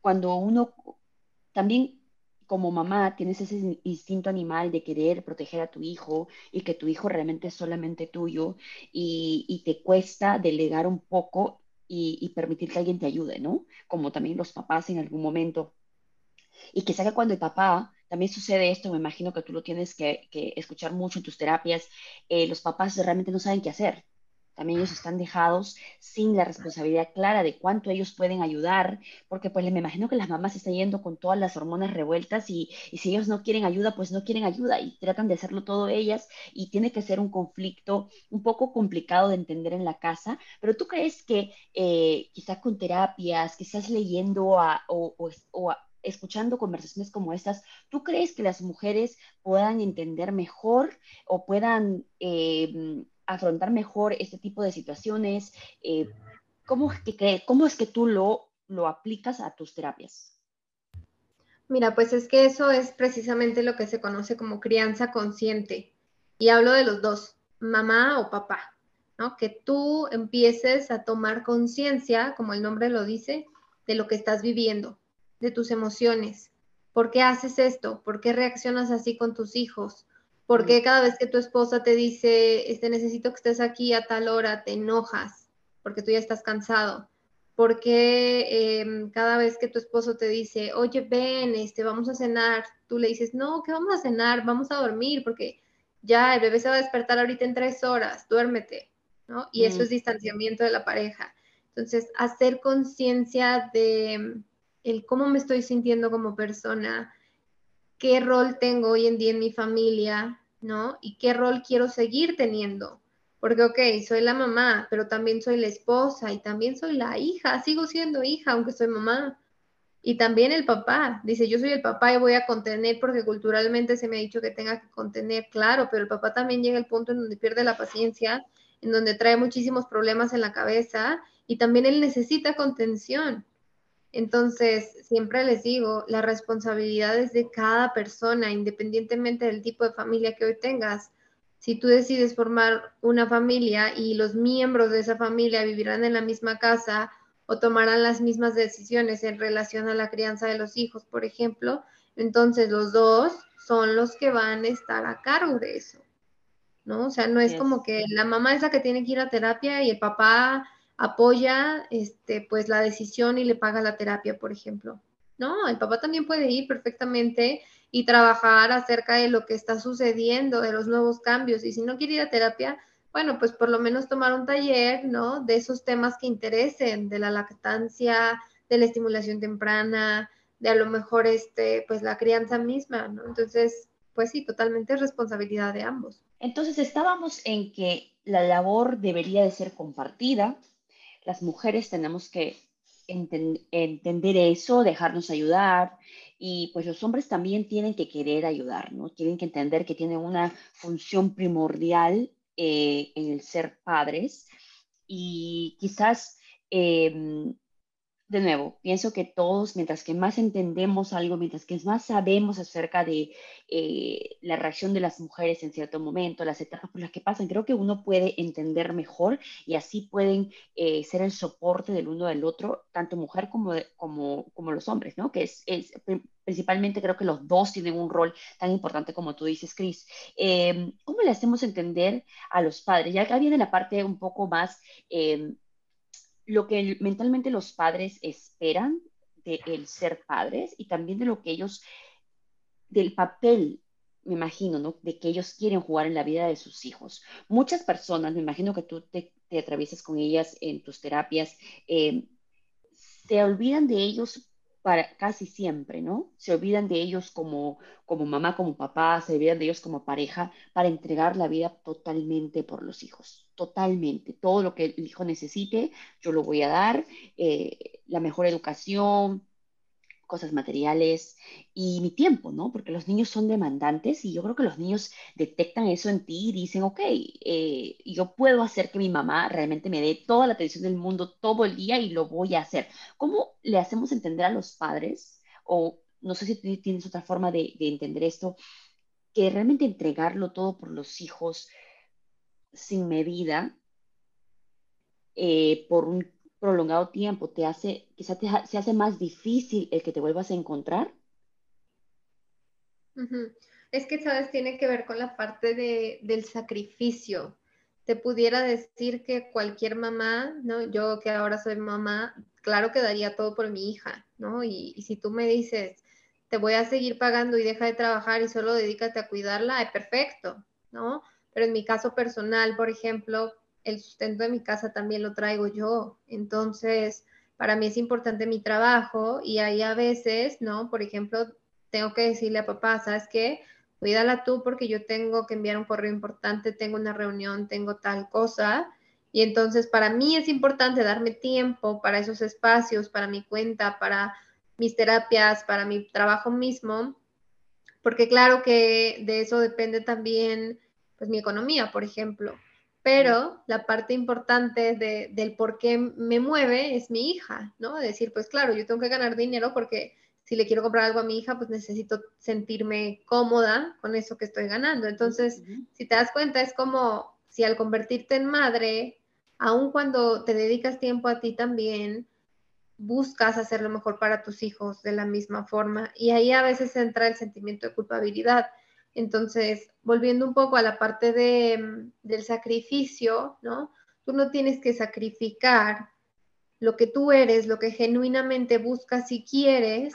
cuando uno también como mamá tienes ese instinto animal de querer proteger a tu hijo y que tu hijo realmente es solamente tuyo y, te cuesta delegar un poco y, permitir que alguien te ayude, ¿no? Como también los papás en algún momento. Y que que cuando el papá, también sucede esto, me imagino que tú lo tienes que, escuchar mucho en tus terapias, eh, los papás realmente no saben qué hacer también ellos están dejados sin la responsabilidad clara de cuánto ellos pueden ayudar, porque pues me imagino que las mamás están yendo con todas las hormonas revueltas y, si ellos no quieren ayuda, pues no quieren ayuda y tratan de hacerlo todo ellas y tiene que ser un conflicto un poco complicado de entender en la casa, pero tú crees que eh, quizás con terapias, quizás leyendo o, escuchando conversaciones como estas, ¿tú crees que las mujeres puedan entender mejor o puedan eh, afrontar mejor este tipo de situaciones? Eh, ¿cómo, es que, ¿Cómo es que tú lo, lo aplicas a tus terapias? Mira, pues es que eso es precisamente lo que se conoce como crianza consciente. Y hablo de los dos, mamá o papá, ¿no? Que tú empieces a tomar conciencia, como el nombre lo dice, de lo que estás viviendo, de tus emociones. ¿Por qué haces esto? ¿Por qué reaccionas así con tus hijos? ¿Por qué cada vez que tu esposa te dice, este, necesito que estés aquí a tal hora, te enojas? Porque tú ya estás cansado. ¿Por qué em, cada vez que tu esposo te dice, oye, ven, este, vamos a cenar, tú le dices, no, ¿qué vamos a cenar? Vamos a dormir, porque ya el bebé se va a despertar ahorita en tres horas, duérmete, ¿no? Y eso es distanciamiento de la pareja. Entonces, hacer conciencia de em, el cómo me estoy sintiendo como persona, qué rol tengo hoy en día en mi familia, ¿no? Y qué rol quiero seguir teniendo. Porque, ok, soy la mamá, pero también soy la esposa y también soy la hija, sigo siendo hija, aunque soy mamá. Y también el papá, dice, yo soy el papá y voy a contener porque culturalmente se me ha dicho que tenga que contener, claro, pero el papá también llega al punto en donde pierde la paciencia, en donde trae muchísimos problemas en la cabeza y también él necesita contención. Entonces, siempre les digo, la responsabilidad es de cada persona, independientemente del tipo de familia que hoy tengas. Si tú decides formar una familia y los miembros de esa familia vivirán en la misma casa o tomarán las mismas decisiones en relación a la crianza de los hijos, por ejemplo, entonces los dos son los que van a estar a cargo de eso. ¿No? O sea, no es como que la mamá es la que tiene que ir a terapia y el papá apoya este, pues la decisión y le paga la terapia, por ejemplo. No, el papá también puede ir perfectamente y trabajar acerca de lo que está sucediendo, de los nuevos cambios. Y si no quiere ir a terapia, bueno, pues por lo menos tomar un taller, ¿no? De esos temas que interesen, de la lactancia, de la estimulación temprana, de a lo mejor, este, pues la crianza misma, ¿no? Entonces, pues sí, totalmente responsabilidad de ambos. Entonces estábamos en que la labor debería de ser compartida, las mujeres tenemos que entender eso, dejarnos ayudar y pues los hombres también tienen que querer ayudar, ¿no? Tienen que entender que tienen una función primordial eh, en el ser padres y quizás em, de nuevo, pienso que todos, mientras que más entendemos algo, mientras que más sabemos acerca de eh, la reacción de las mujeres en cierto momento, las etapas por las que pasan, creo que uno puede entender mejor y así pueden eh, ser el soporte del uno del otro, tanto mujer como, como, los hombres, ¿no? Que es, principalmente creo que los dos tienen un rol tan importante como tú dices, Cris. Em, ¿Cómo le hacemos entender a los padres? Ya acá viene la parte un poco más... Lo que mentalmente los padres esperan de el ser padres y también de lo que ellos, del papel, me imagino, ¿no? De que ellos quieren jugar en la vida de sus hijos. Muchas personas, me imagino que tú te, te atraviesas con ellas en tus terapias, eh, se olvidan de ellos para casi siempre, ¿no? Se olvidan de ellos como, como mamá, como papá, se olvidan de ellos como pareja para entregar la vida totalmente por los hijos, totalmente. Todo lo que el hijo necesite, yo lo voy a dar, eh, la mejor educación, cosas materiales y mi tiempo, ¿no? Porque los niños son demandantes y yo creo que los niños detectan eso en ti y dicen, ok, eh, yo puedo hacer que mi mamá realmente me dé toda la atención del mundo todo el día y lo voy a hacer. ¿Cómo le hacemos entender a los padres, o no sé si tienes otra forma de, entender esto, que realmente entregarlo todo por los hijos sin medida, eh, por un prolongado tiempo te hace, quizá se hace más difícil el que te vuelvas a encontrar? Es que, sabes, tiene que ver con la parte de, del sacrificio. Te pudiera decir que cualquier mamá, ¿no? Yo que ahora soy mamá, claro que daría todo por mi hija, ¿no? Y, y si tú me dices, te voy a seguir pagando y deja de trabajar y solo dedícate a cuidarla, es perfecto, ¿no? Pero en mi caso personal, por ejemplo, el sustento de mi casa también lo traigo yo. Entonces, para mí es importante mi trabajo y ahí a veces, ¿no? Por ejemplo, tengo que decirle a papá, ¿sabes qué? Cuídala tú porque yo tengo que enviar un correo importante, tengo una reunión, tengo tal cosa. Y entonces para mí es importante darme tiempo para esos espacios, para mi cuenta, para mis terapias, para mi trabajo mismo, porque claro que de eso depende también pues mi economía, por ejemplo pero la parte importante del por qué me mueve es mi hija, ¿no? Decir, pues claro, yo tengo que ganar dinero porque si le quiero comprar algo a mi hija, pues necesito sentirme cómoda con eso que estoy ganando. Entonces, si te das cuenta, es como si al convertirte en madre, aun cuando te dedicas tiempo a ti también, buscas hacer lo mejor para tus hijos de la misma forma. Y ahí a veces entra el sentimiento de culpabilidad Entonces, volviendo un poco a la parte de, del sacrificio, ¿no? Tú no tienes que sacrificar lo que tú eres, lo que genuinamente buscas y quieres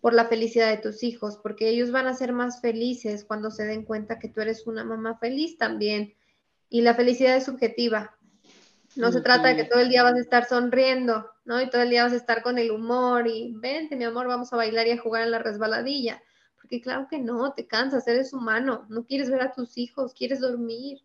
por la felicidad de tus hijos, porque ellos van a ser más felices cuando se den cuenta que tú eres una mamá feliz también. Y la felicidad es subjetiva. No se trata de que todo el día vas a estar sonriendo, ¿no? Y todo el día vas a estar con el humor y vente, mi amor, vamos a bailar y a jugar en la resbaladilla. Porque claro que no, te cansas, eres humano, no quieres ver a tus hijos, quieres dormir,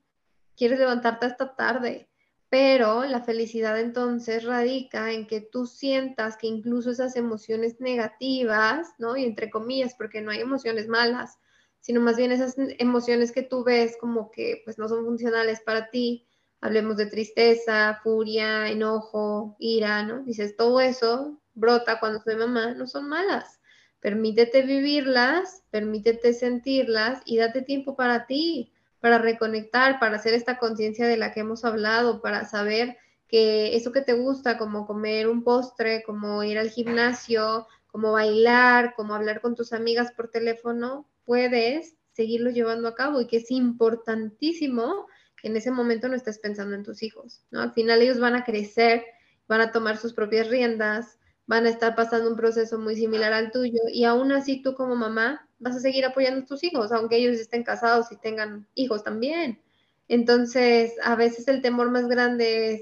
quieres levantarte hasta tarde. Pero la felicidad entonces radica en que tú sientas que incluso esas emociones negativas, ¿no? Y entre comillas, porque no hay emociones malas, sino más bien esas emociones que tú ves como que pues no son funcionales para ti. Hablemos de tristeza, furia, enojo, ira, ¿no? Dices, todo eso brota cuando soy mamá, no son malas. Permítete vivirlas, permítete sentirlas y date tiempo para ti para reconectar, para hacer esta conciencia de la que hemos hablado, para saber que eso que te gusta, como comer un postre, como ir al gimnasio, como bailar, como hablar con tus amigas por teléfono, puedes seguirlo llevando a cabo y que es importantísimo que en ese momento no estés pensando en tus hijos, ¿no? Al final ellos van a crecer, van a tomar sus propias riendas, van a estar pasando un proceso muy similar al tuyo y aún así tú como mamá vas a seguir apoyando a tus hijos, aunque ellos estén casados y tengan hijos también. Entonces, a veces el temor más grande es,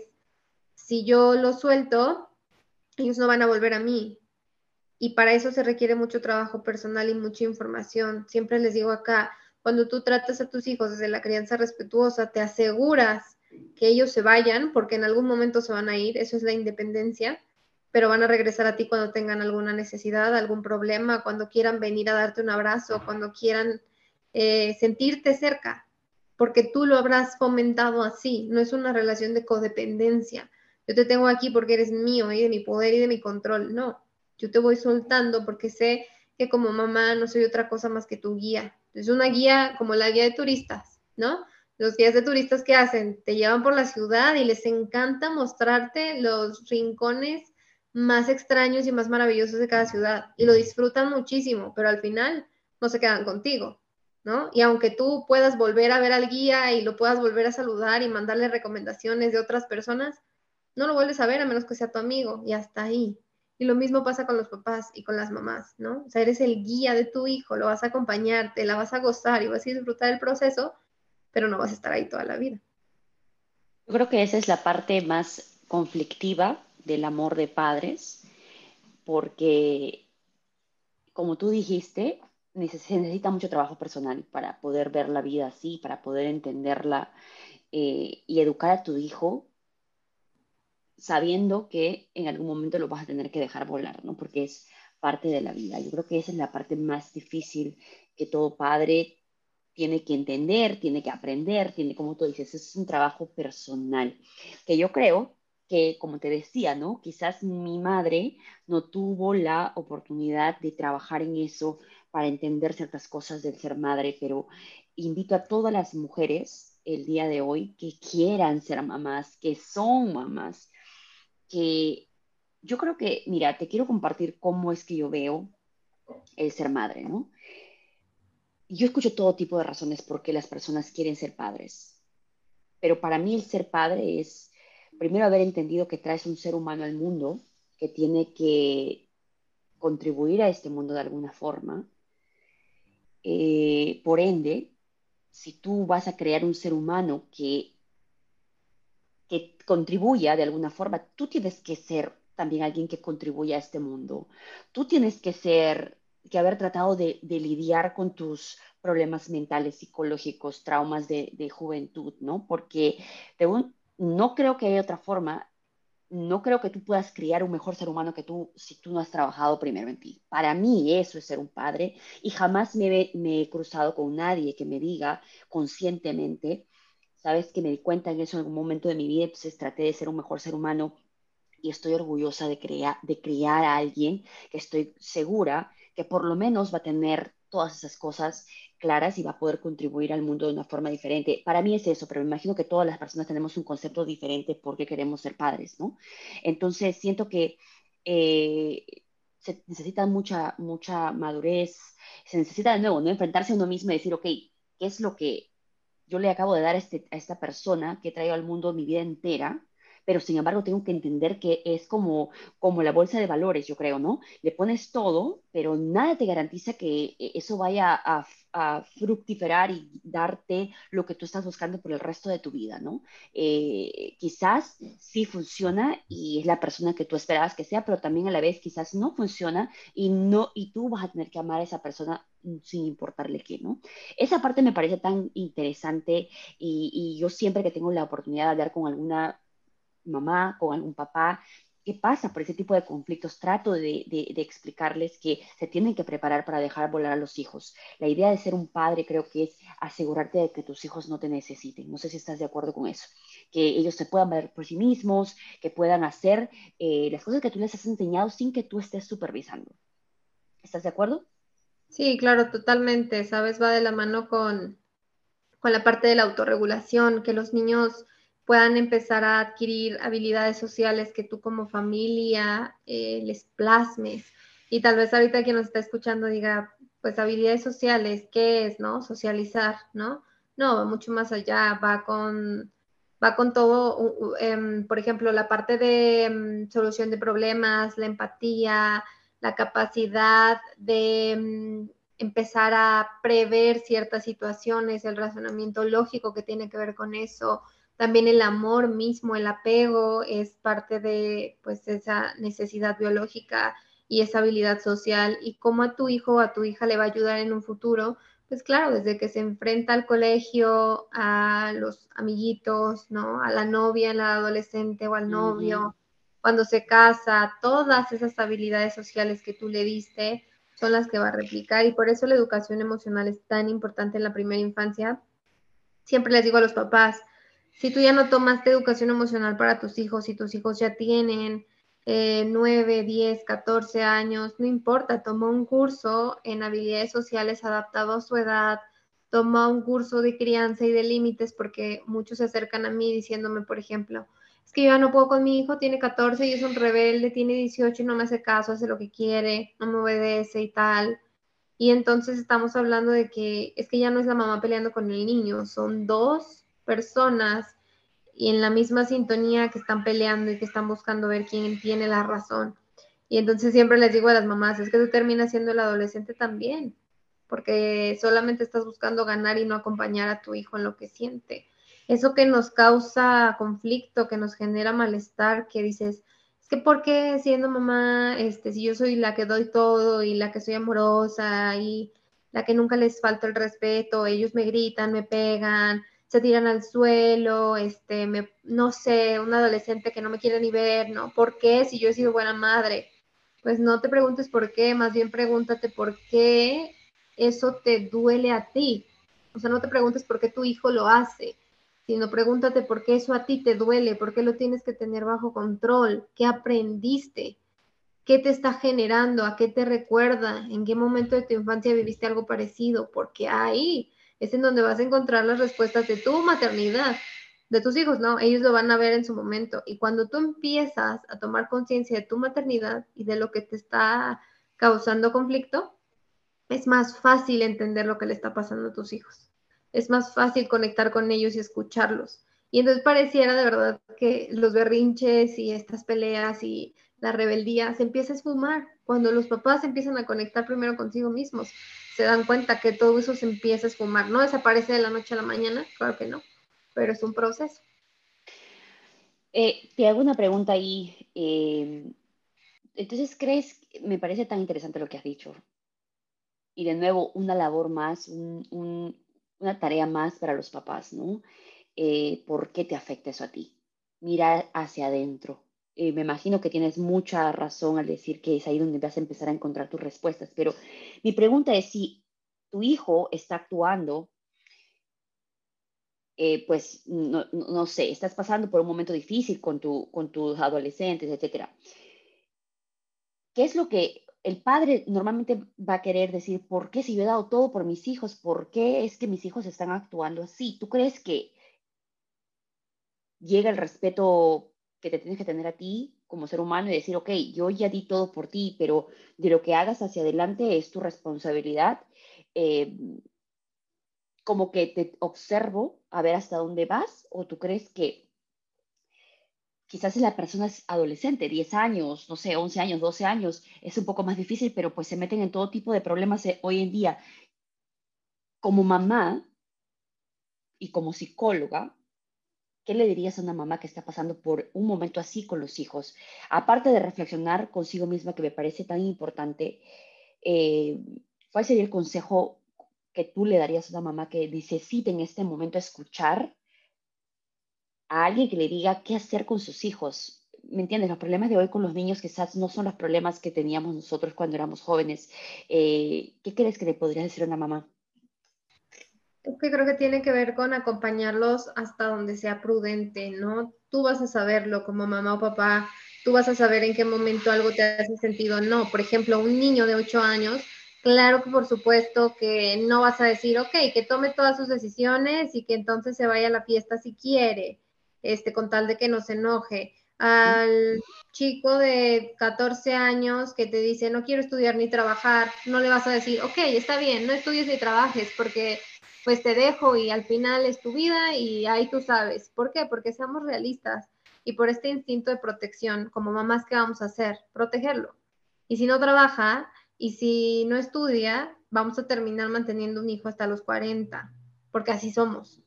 si yo lo suelto, ellos no van a volver a mí. Y para eso se requiere mucho trabajo personal y mucha información. Siempre les digo acá, cuando tú tratas a tus hijos desde la crianza respetuosa, te aseguras que ellos se vayan, porque en algún momento se van a ir, eso es la independencia pero van a regresar a ti cuando tengan alguna necesidad, algún problema, cuando quieran venir a darte un abrazo, cuando quieran eh, sentirte cerca, porque tú lo habrás fomentado así, no es una relación de codependencia. Yo te tengo aquí porque eres mío y de mi poder y de mi control, no, yo te voy soltando porque sé que como mamá no soy otra cosa más que tu guía. Es una guía como la guía de turistas, ¿no? Los guías de turistas que hacen, te llevan por la ciudad y les encanta mostrarte los rincones más extraños y más maravillosos de cada ciudad y lo disfrutan muchísimo, pero al final no se quedan contigo, ¿no? Y aunque tú puedas volver a ver al guía y lo puedas volver a saludar y mandarle recomendaciones de otras personas, no lo vuelves a ver a menos que sea tu amigo y hasta ahí. Y lo mismo pasa con los papás y con las mamás, ¿no? O sea, eres el guía de tu hijo, lo vas a acompañar, te la vas a gozar y vas a disfrutar el proceso, pero no vas a estar ahí toda la vida. Yo creo que esa es la parte más conflictiva del amor de padres, porque, como tú dijiste, se necesita mucho trabajo personal para poder ver la vida así, para poder entenderla eh, y educar a tu hijo sabiendo que en algún momento lo vas a tener que dejar volar, ¿no? Porque es parte de la vida. Yo creo que esa es la parte más difícil que todo padre tiene que entender, tiene que aprender, tiene, como tú dices, es un trabajo personal, que yo creo que, como te decía, ¿no? Quizás mi madre no tuvo la oportunidad de trabajar en eso para entender ciertas cosas del ser madre, pero invito a todas las mujeres el día de hoy que quieran ser mamás, que son mamás, que yo creo que, mira, te quiero compartir cómo es que yo veo el ser madre, ¿no? Yo escucho todo tipo de razones por qué las personas quieren ser padres, pero para mí el ser padre es primero haber entendido que traes un ser humano al mundo que tiene que contribuir a este mundo de alguna forma. Eh, por ende, si tú vas a crear un ser humano que, que contribuya de alguna forma, tú tienes que ser también alguien que contribuya a este mundo. Tú tienes que ser, que haber tratado de, lidiar con tus problemas mentales, psicológicos, traumas de, de juventud, ¿no? Porque de un, no creo que haya otra forma, no creo que tú puedas criar un mejor ser humano que tú si tú no has trabajado primero en ti. Para mí eso es ser un padre y jamás me, he cruzado con nadie que me diga conscientemente, sabes que me di cuenta en eso en algún momento de mi vida, entonces traté de ser un mejor ser humano y estoy orgullosa de, crear, de criar a alguien que estoy segura que por lo menos va a tener todas esas cosas claras y va a poder contribuir al mundo de una forma diferente. Para mí es eso, pero me imagino que todas las personas tenemos un concepto diferente porque queremos ser padres, ¿no? Entonces, siento que eh, se necesita mucha, mucha madurez, se necesita de nuevo, ¿no? Enfrentarse a uno mismo y decir, ok, ¿qué es lo que yo le acabo de dar a, este, a esta persona que he traído al mundo mi vida entera? Pero sin embargo tengo que entender que es como, como la bolsa de valores, yo creo, ¿no? Le pones todo, pero nada te garantiza que e, eso vaya a, fructiferar y darte lo que tú estás buscando por el resto de tu vida, ¿no? Eh, quizás sí funciona y es la persona que tú esperabas que sea, pero también a la vez quizás no funciona y, no, y tú vas a tener que amar a esa persona sin importarle qué, ¿no? Esa parte me parece tan interesante y, y yo siempre que tengo la oportunidad de hablar con alguna mamá, con algún papá, qué pasa por ese tipo de conflictos. Trato de, explicarles que se tienen que preparar para dejar volar a los hijos. La idea de ser un padre creo que es asegurarte de que tus hijos no te necesiten. No sé si estás de acuerdo con eso. Que ellos se puedan ver por sí mismos, que puedan hacer eh, las cosas que tú les has enseñado sin que tú estés supervisando. ¿Estás de acuerdo? Sí, claro, totalmente. Sabes, va de la mano con, con la parte de la autorregulación, que los niños puedan empezar a adquirir habilidades sociales que tú como familia eh, les plasmes. Y tal vez ahorita quien nos está escuchando diga, pues habilidades sociales, ¿qué es, no? Socializar, ¿no? No, va mucho más allá, va con, va con todo, em, por ejemplo, la parte de em, solución de problemas, la empatía, la capacidad de em, empezar a prever ciertas situaciones, el razonamiento lógico que tiene que ver con eso, también el amor mismo, el apego es parte de pues esa necesidad biológica y esa habilidad social y cómo a tu hijo o a tu hija le va a ayudar en un futuro, pues claro, desde que se enfrenta al colegio, a los amiguitos, ¿no? A la novia, a la adolescente o al novio, cuando se casa, todas esas habilidades sociales que tú le diste son las que va a replicar y por eso la educación emocional es tan importante en la primera infancia. Siempre les digo a los papás, si tú ya no tomaste educación emocional para tus hijos, y tus hijos ya tienen eh, 9, 10, 14 años, no importa, toma un curso en habilidades sociales adaptado a su edad, toma un curso de crianza y de límites, porque muchos se acercan a mí diciéndome, por ejemplo, es que yo ya no puedo con mi hijo, tiene 14 y es un rebelde, tiene 18 y no me hace caso, hace lo que quiere, no me obedece y tal. Y entonces estamos hablando de que es que ya no es la mamá peleando con el niño, son dos personas y en la misma sintonía que están peleando y que están buscando ver quién tiene la razón. Y entonces siempre les digo a las mamás, es que tú terminas siendo el adolescente también, porque solamente estás buscando ganar y no acompañar a tu hijo en lo que siente. Eso que nos causa conflicto, que nos genera malestar, que dices, es que ¿por qué siendo mamá, este, si yo soy la que doy todo y la que soy amorosa y la que nunca les falta el respeto, ellos me gritan, me pegan, se tiran al suelo, este, me, no sé, un adolescente que no me quiere ni ver, ¿no? ¿Por qué si yo he sido buena madre? Pues no te preguntes por qué, más bien pregúntate por qué eso te duele a ti. O sea, no te preguntes por qué tu hijo lo hace, sino pregúntate por qué eso a ti te duele, por qué lo tienes que tener bajo control, qué aprendiste, qué te está generando, a qué te recuerda, en qué momento de tu infancia viviste algo parecido, porque ahí es en donde vas a encontrar las respuestas de tu maternidad, de tus hijos, ¿no? Ellos lo van a ver en su momento. Y cuando tú empiezas a tomar conciencia de tu maternidad y de lo que te está causando conflicto, es más fácil entender lo que le está pasando a tus hijos. Es más fácil conectar con ellos y escucharlos. Y entonces pareciera de verdad que los berrinches y estas peleas y la rebeldía se empieza a esfumar cuando los papás empiezan a conectar primero consigo mismos se dan cuenta que todo eso se empieza a esfumar. No desaparece de la noche a la mañana, claro que no, pero es un proceso. Eh, te hago una pregunta ahí. Eh, entonces, ¿crees, me parece tan interesante lo que has dicho? Y de nuevo, una labor más, una tarea más para los papás, ¿no? Eh, ¿Por qué te afecta eso a ti? Mira hacia adentro. Me imagino que tienes mucha razón al decir que es ahí donde vas a empezar a encontrar tus respuestas, pero mi pregunta es si tu hijo está actuando, eh, pues no, sé, estás pasando por un momento difícil con, tu, con tus adolescentes, etc. ¿Qué es lo que el padre normalmente va a querer decir, ¿por qué si yo he dado todo por mis hijos? ¿Por qué es que mis hijos están actuando así? ¿Tú crees que llega el respeto que te tienes que tener a ti como ser humano y decir, ok, yo ya di todo por ti, pero de lo que hagas hacia adelante es tu responsabilidad. Eh, como que te observo a ver hasta dónde vas o tú crees que quizás si la persona es adolescente, 10 años, no sé, 11 años, 12 años, es un poco más difícil, pero pues se meten en todo tipo de problemas hoy en día. Como mamá y como psicóloga, ¿qué le dirías a una mamá que está pasando por un momento así con los hijos? Aparte de reflexionar consigo misma, que me parece tan importante, eh, ¿cuál sería el consejo que tú le darías a una mamá que necesite en este momento escuchar a alguien que le diga qué hacer con sus hijos? ¿Me entiendes? Los problemas de hoy con los niños quizás no son los problemas que teníamos nosotros cuando éramos jóvenes. Eh, ¿Qué crees que le podría decir a una mamá? Que creo que tiene que ver con acompañarlos hasta donde sea prudente, ¿no? Tú vas a saberlo como mamá o papá, tú vas a saber en qué momento algo te hace sentido no. Por ejemplo, un niño de 8 años, claro que por supuesto que no vas a decir, ok, que tome todas sus decisiones y que entonces se vaya a la fiesta si quiere, este, con tal de que no se enoje. Al chico de 14 años que te dice, no quiero estudiar ni trabajar, no le vas a decir, ok, está bien, no estudies ni trabajes, porque pues te dejo y al final es tu vida y ahí tú sabes. ¿Por qué? Porque seamos realistas y por este instinto de protección, como mamás, ¿qué vamos a hacer? Protegerlo. Y si no trabaja y si no estudia, vamos a terminar manteniendo un hijo hasta los 40, porque así somos,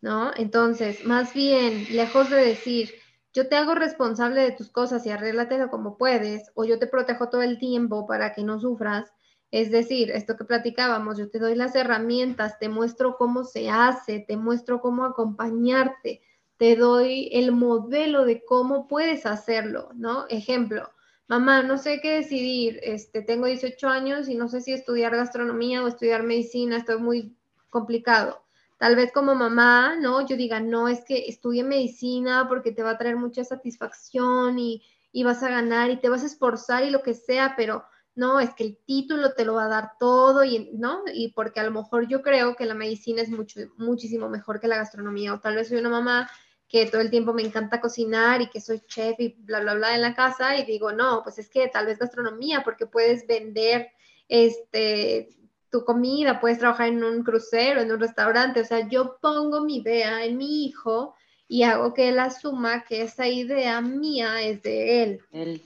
¿no? Entonces, más bien, lejos de decir, yo te hago responsable de tus cosas y arréglatelo como puedes, o yo te protejo todo el tiempo para que no sufras, es decir, esto que platicábamos, yo te doy las herramientas, te muestro cómo se hace, te muestro cómo acompañarte, te doy el modelo de cómo puedes hacerlo, ¿no? Ejemplo, mamá, no sé qué decidir, este, tengo 18 años y no sé si estudiar gastronomía o estudiar medicina, estoy muy complicado. Tal vez como mamá, ¿no? Yo diga, no, es que estudie medicina porque te va a traer mucha satisfacción y, y vas a ganar y te vas a esforzar y lo que sea, pero no, es que el título te lo va a dar todo, y, ¿no? Y porque a lo mejor yo creo que la medicina es mucho, muchísimo mejor que la gastronomía, o tal vez soy una mamá que todo el tiempo me encanta cocinar y que soy chef y bla, bla, bla en la casa, y digo, no, pues es que tal vez gastronomía, porque puedes vender este, tu comida, puedes trabajar en un crucero, en un restaurante, o sea, yo pongo mi idea en mi hijo y hago que él asuma que esa idea mía es de él. Él.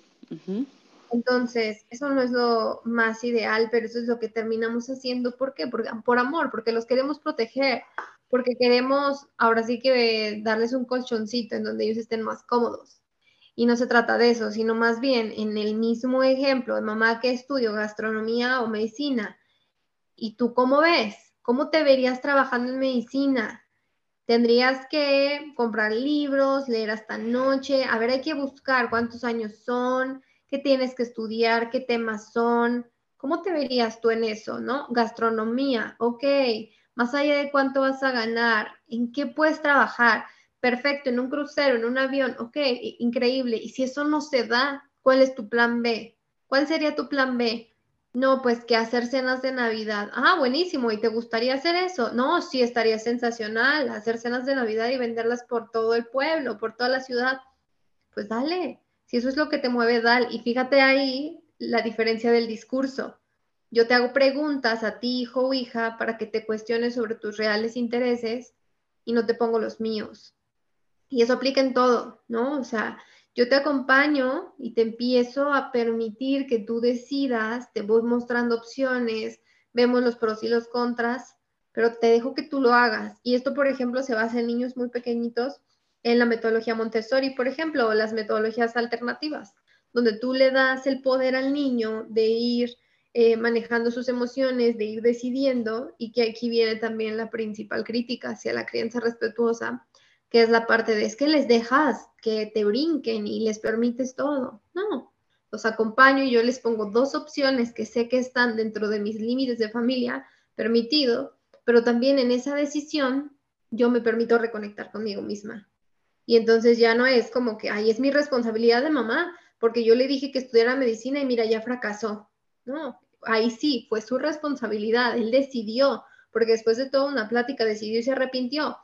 Entonces, eso no es lo más ideal, pero eso es lo que terminamos haciendo. ¿Por qué? Por, amor, porque los queremos proteger, porque queremos ahora sí que darles un colchoncito en donde ellos estén más cómodos. Y no se trata de eso, sino más bien en el mismo ejemplo mamá que estudio gastronomía o medicina. ¿Y tú cómo ves? ¿Cómo te verías trabajando en medicina? Tendrías que comprar libros, leer hasta noche. A ver, hay que buscar cuántos años son, qué tienes que estudiar, qué temas son, ¿cómo te verías tú en eso, no? Gastronomía, ok, más allá de cuánto vas a ganar, en qué puedes trabajar, perfecto, en un crucero, en un avión, ok, increíble. Y si eso no se da, ¿cuál es tu plan B? ¿Cuál sería tu plan B? No, pues que hacer cenas de Navidad. Ah, buenísimo. ¿Y te gustaría hacer eso? No, sí, estaría sensacional. Hacer cenas de Navidad y venderlas por todo el pueblo, por toda la ciudad. Pues dale, si eso es lo que te mueve, Dal. Y fíjate ahí la diferencia del discurso. Yo te hago preguntas a ti, hijo o hija, para que te cuestiones sobre tus reales intereses y no te pongo los míos. Y eso aplica en todo, ¿no? O sea, yo te acompaño y te empiezo a permitir que tú decidas, te voy mostrando opciones, vemos los pros y los contras, pero te dejo que tú lo hagas. Y esto, por ejemplo, se basa en niños muy pequeñitos en la metodología Montessori, por ejemplo, o las metodologías alternativas, donde tú le das el poder al niño de ir eh, manejando sus emociones, de ir decidiendo, y que aquí viene también la principal crítica hacia la crianza respetuosa, que es la parte de es que les dejas que te brinquen y les permites todo. No, los acompaño y yo les pongo dos opciones que sé que están dentro de mis límites de familia permitido, pero también en esa decisión yo me permito reconectar conmigo misma. Y entonces ya no es como que, ay, es mi responsabilidad de mamá, porque yo le dije que estudiara medicina y mira, ya fracasó. No, ahí sí, fue su responsabilidad, él decidió, porque después de toda una plática decidió y se arrepintió.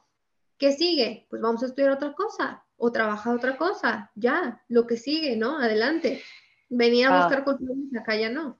¿Qué sigue? Pues vamos a estudiar otra cosa. o trabaja otra cosa, ya, lo que sigue, ¿no? Adelante. Venir a buscar cultura acá ya no.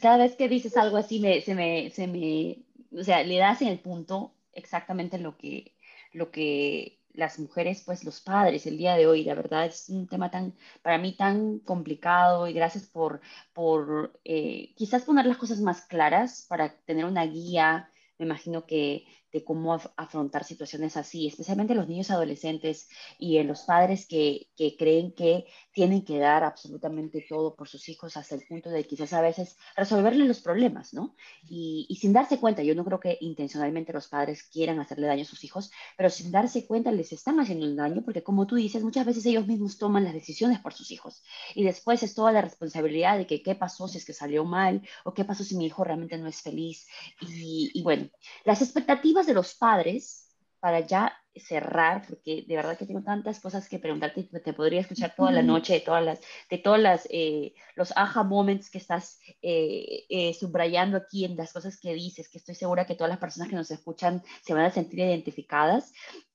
cada vez que dices algo así, se, me, se me, o sea, le das en el punto exactamente lo que, lo que las mujeres, pues los padres el día de hoy, la verdad es un tema tan, para mí tan complicado y gracias por, por eh, quizás poner las cosas más claras para tener una guía, me imagino que de cómo afrontar situaciones así, especialmente los niños adolescentes y en los padres que, que, creen que tienen que dar absolutamente todo por sus hijos hasta el punto de quizás a veces resolverle los problemas, ¿no? Y, y, sin darse cuenta, yo no creo que intencionalmente los padres quieran hacerle daño a sus hijos, pero sin darse cuenta les están haciendo un daño porque como tú dices, muchas veces ellos mismos toman las decisiones por sus hijos y después es toda la responsabilidad de que qué pasó si es que salió mal o qué pasó si mi hijo realmente no es feliz. Y, y bueno, las expectativas de los padres, para ya cerrar, porque de verdad que tengo tantas cosas que preguntarte, te podría escuchar toda la noche de todas las, de todas las, eh, los aha moments que estás eh, eh, subrayando aquí en las cosas que dices, que estoy segura que todas las personas que nos escuchan se van a sentir identificadas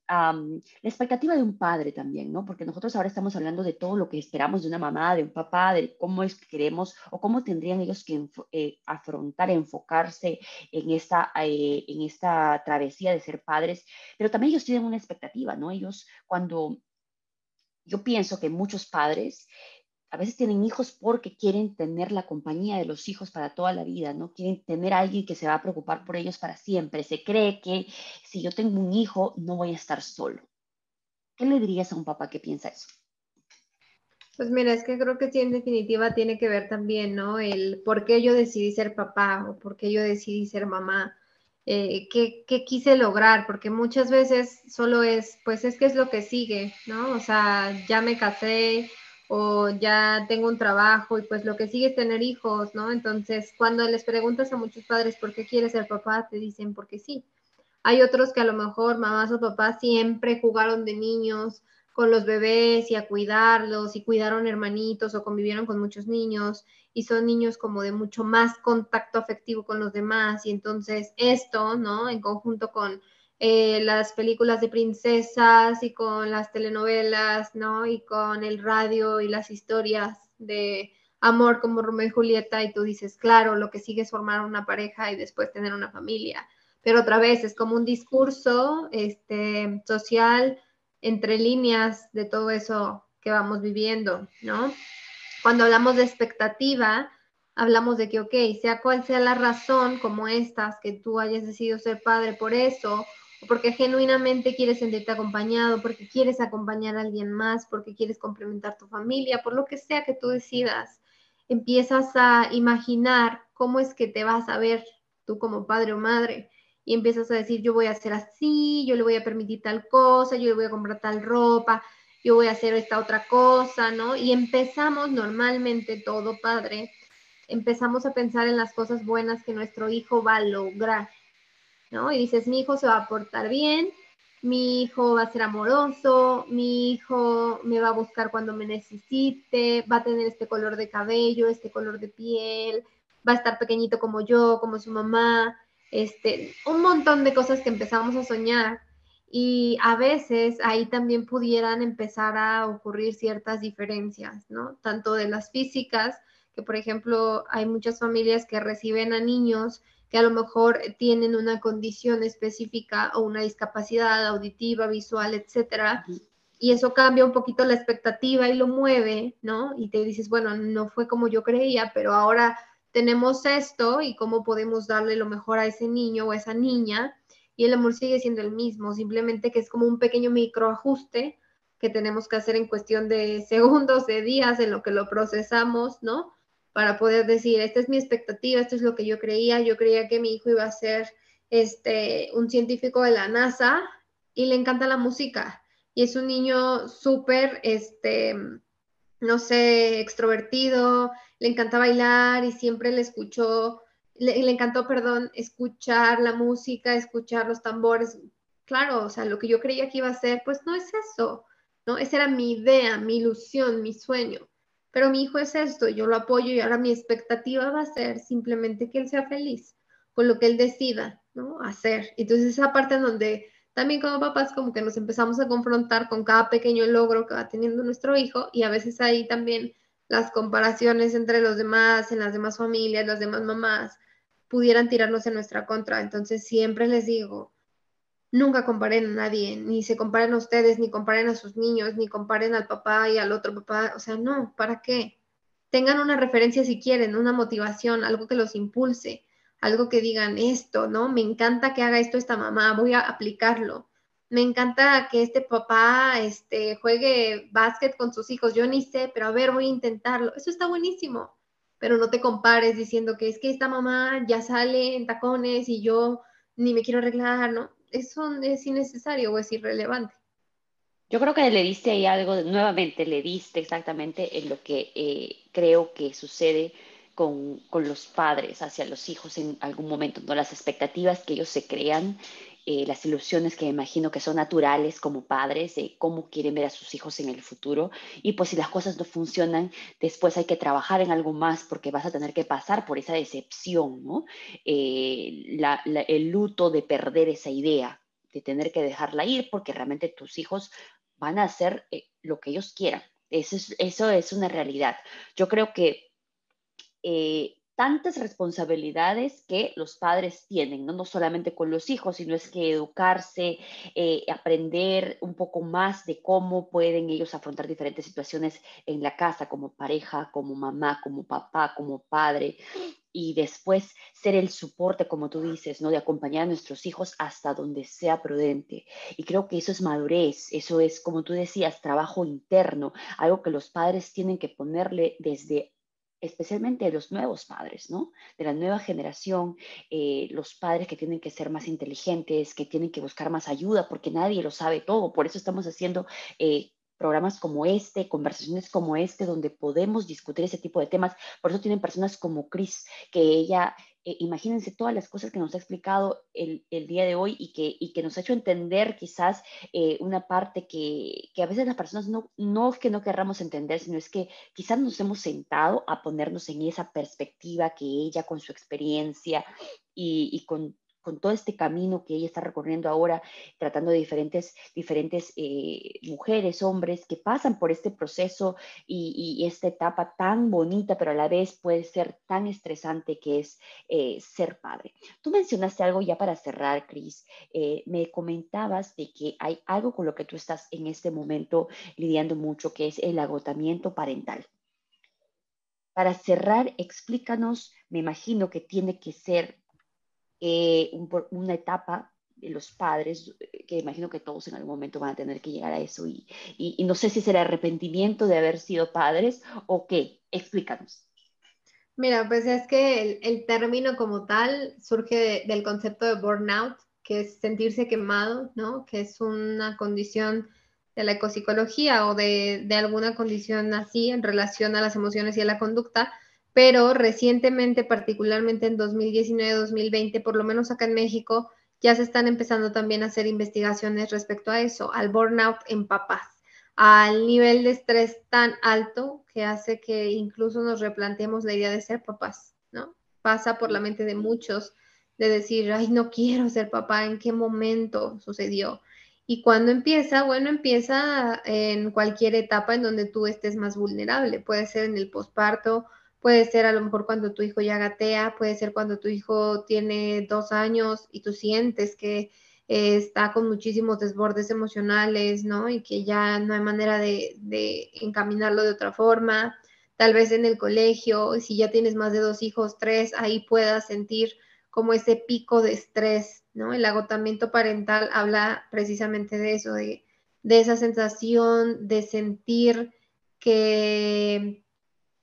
la expectativa de un padre también, ¿no? Porque nosotros ahora estamos hablando de todo lo que esperamos de una mamá, de un papá, de cómo es que queremos o cómo tendrían ellos que eh, afrontar, enfocarse en esta, eh, en esta travesía de ser padres, pero también ellos tienen una expectativa, ¿no? Ellos cuando yo pienso que muchos padres a veces tienen hijos porque quieren tener la compañía de los hijos para toda la vida, ¿no? Quieren tener a alguien que se va a preocupar por ellos para siempre. Se cree que si yo tengo un hijo, no voy a estar solo. ¿Qué le dirías a un papá que piensa eso? Pues mira, es que creo que sí, en definitiva tiene que ver también, ¿no? El por qué yo decidí ser papá o por qué yo decidí ser mamá. Eh, ¿qué, ¿qué, quise lograr, porque muchas veces solo es, pues es que es lo que sigue, ¿no? O sea, ya me casé, o ya tengo un trabajo y pues lo que sigue es tener hijos, ¿no? Entonces, cuando les preguntas a muchos padres por qué quieres ser papá, te dicen porque sí. Hay otros que a lo mejor mamás o papás siempre jugaron de niños con los bebés y a cuidarlos y cuidaron hermanitos o convivieron con muchos niños y son niños como de mucho más contacto afectivo con los demás y entonces esto, ¿no? En conjunto con eh, las películas de princesas y con las telenovelas, ¿no? Y con el radio y las historias de amor como Romeo y Julieta y tú dices, claro, lo que sigue es formar una pareja y después tener una familia. Pero otra vez es como un discurso este, social entre líneas de todo eso que vamos viviendo, ¿no? Cuando hablamos de expectativa, hablamos de que, ok, sea cual sea la razón como estas, que tú hayas decidido ser padre por eso, porque genuinamente quieres sentirte acompañado, porque quieres acompañar a alguien más, porque quieres complementar tu familia, por lo que sea que tú decidas, empiezas a imaginar cómo es que te vas a ver tú como padre o madre y empiezas a decir, yo voy a hacer así, yo le voy a permitir tal cosa, yo le voy a comprar tal ropa, yo voy a hacer esta otra cosa, ¿no? Y empezamos normalmente todo padre, empezamos a pensar en las cosas buenas que nuestro hijo va a lograr ¿no? Y dices, mi hijo se va a portar bien, mi hijo va a ser amoroso, mi hijo me va a buscar cuando me necesite, va a tener este color de cabello, este color de piel, va a estar pequeñito como yo, como su mamá, este, un montón de cosas que empezamos a soñar y a veces ahí también pudieran empezar a ocurrir ciertas diferencias, ¿no? Tanto de las físicas, que por ejemplo hay muchas familias que reciben a niños que a lo mejor tienen una condición específica o una discapacidad auditiva, visual, etcétera. Y eso cambia un poquito la expectativa y lo mueve, ¿no? Y te dices, bueno, no fue como yo creía, pero ahora tenemos esto y cómo podemos darle lo mejor a ese niño o a esa niña. Y el amor sigue siendo el mismo, simplemente que es como un pequeño microajuste que tenemos que hacer en cuestión de segundos, de días, en lo que lo procesamos, ¿no? Para poder decir, esta es mi expectativa, esto es lo que yo creía, yo creía que mi hijo iba a ser este, un científico de la NASA y le encanta la música y es un niño súper, este, no sé, extrovertido, le encanta bailar y siempre le escuchó, le, le encantó, perdón, escuchar la música, escuchar los tambores. Claro, o sea, lo que yo creía que iba a ser, pues no es eso, ¿no? Esa era mi idea, mi ilusión, mi sueño pero mi hijo es esto, yo lo apoyo y ahora mi expectativa va a ser simplemente que él sea feliz con lo que él decida, ¿no? Hacer. Entonces esa parte en donde también como papás como que nos empezamos a confrontar con cada pequeño logro que va teniendo nuestro hijo y a veces ahí también las comparaciones entre los demás, en las demás familias, las demás mamás, pudieran tirarnos en nuestra contra. Entonces siempre les digo, nunca comparen a nadie, ni se comparen a ustedes, ni comparen a sus niños, ni comparen al papá y al otro papá. O sea, no, ¿para qué? Tengan una referencia si quieren, una motivación, algo que los impulse, algo que digan esto, ¿no? Me encanta que haga esto esta mamá, voy a aplicarlo me encanta que este papá este, juegue básquet con sus hijos. Yo ni sé, pero a ver, voy a intentarlo. Eso está buenísimo. Pero no te compares diciendo que es que esta mamá ya sale en tacones y yo ni me quiero arreglar, ¿no? Es innecesario o es irrelevante. Yo creo que le diste ahí algo, nuevamente le diste exactamente en lo que eh, creo que sucede con, con, los padres hacia los hijos en algún momento, ¿no? Las expectativas que ellos se crean eh, las ilusiones que me imagino que son naturales como padres de cómo quieren ver a sus hijos en el futuro. Y pues si las cosas no funcionan, después hay que trabajar en algo más porque vas a tener que pasar por esa decepción, ¿no? Eh, el luto de perder esa idea, de tener que dejarla ir porque realmente tus hijos van a hacer eh, lo que ellos quieran. Eso es, eso es una realidad. Yo creo que tantas responsabilidades que los padres tienen, ¿no? no solamente con los hijos, sino es que educarse, eh, aprender un poco más de cómo pueden ellos afrontar diferentes situaciones en la casa, como pareja, como mamá, como papá, como padre, y después ser el soporte, como tú dices, ¿no? De acompañar a nuestros hijos hasta donde sea prudente. Y creo que eso es madurez, eso es, como tú decías, trabajo interno, algo que los padres tienen que ponerle desde especialmente de los nuevos padres, ¿no? De la nueva generación, eh, los padres que tienen que ser más inteligentes, que tienen que buscar más ayuda, porque nadie lo sabe todo. Por eso estamos haciendo eh, programas como este, conversaciones como este, donde podemos discutir ese tipo de temas. Por eso tienen personas como Chris, que ella eh, imagínense todas las cosas que nos ha explicado el, día de hoy y que, nos ha hecho entender quizás eh, una parte que, a veces las personas no, es que no querramos entender, sino es que quizás nos hemos sentado a ponernos en esa perspectiva que ella con su experiencia y con con todo este camino que ella está recorriendo ahora, tratando de diferentes, diferentes eh, mujeres, hombres que pasan por este proceso y, esta etapa tan bonita, pero a la vez puede ser tan estresante que es eh, ser padre. Tú mencionaste algo ya para cerrar, Cris. Eh, me comentabas de que hay algo con lo que tú estás en este momento lidiando mucho, que es el agotamiento parental. Para cerrar, explícanos, me imagino que tiene que ser eh, una etapa de los padres, eh, que imagino que todos en algún momento van a tener que llegar a eso, y, no sé si será arrepentimiento de haber sido padres o qué, explícanos. Mira, pues es que el, el término como tal surge del concepto de burnout, que es sentirse quemado, ¿no? Que es una condición de la ecopsicología o de alguna condición así en relación a las emociones y a la conducta, pero recientemente, particularmente en 2019-2020, por lo menos acá en México, ya se están empezando también a hacer investigaciones respecto a eso, al burnout en papás, al nivel de estrés tan alto que hace que incluso nos replanteemos la idea de ser papás, ¿no? Pasa por la mente de muchos de decir, ay, no quiero ser papá, ¿en qué momento sucedió? Y cuando empieza, bueno, empieza en cualquier etapa en donde tú estés más vulnerable, puede ser en el posparto, Puede ser a lo mejor cuando tu hijo ya gatea, puede ser cuando tu hijo tiene dos años y tú sientes que eh, está con muchísimos desbordes emocionales, ¿no? Y que ya no hay manera de, de, encaminarlo de otra forma. Tal vez en el colegio, si ya tienes más de dos hijos, tres, ahí puedas sentir como ese pico de estrés, ¿no? El agotamiento parental habla precisamente de eso, de, de esa sensación de sentir que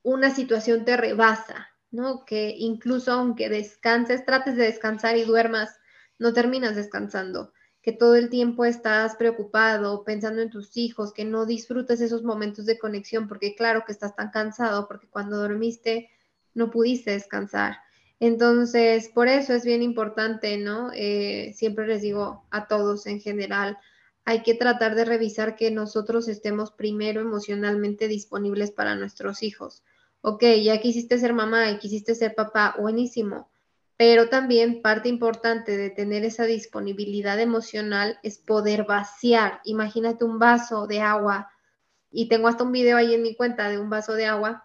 una situación te rebasa, ¿no? Que incluso aunque descanses, trates de descansar y duermas, no terminas descansando, que todo el tiempo estás preocupado, pensando en tus hijos, que no disfrutes esos momentos de conexión, porque claro que estás tan cansado, porque cuando dormiste no pudiste descansar. Entonces, por eso es bien importante, ¿no? Eh, siempre les digo a todos en general, hay que tratar de revisar que nosotros estemos primero emocionalmente disponibles para nuestros hijos ok, ya quisiste ser mamá y quisiste ser papá, buenísimo, pero también parte importante de tener esa disponibilidad emocional es poder vaciar. Imagínate un vaso de agua y tengo hasta un video ahí en mi cuenta de un vaso de agua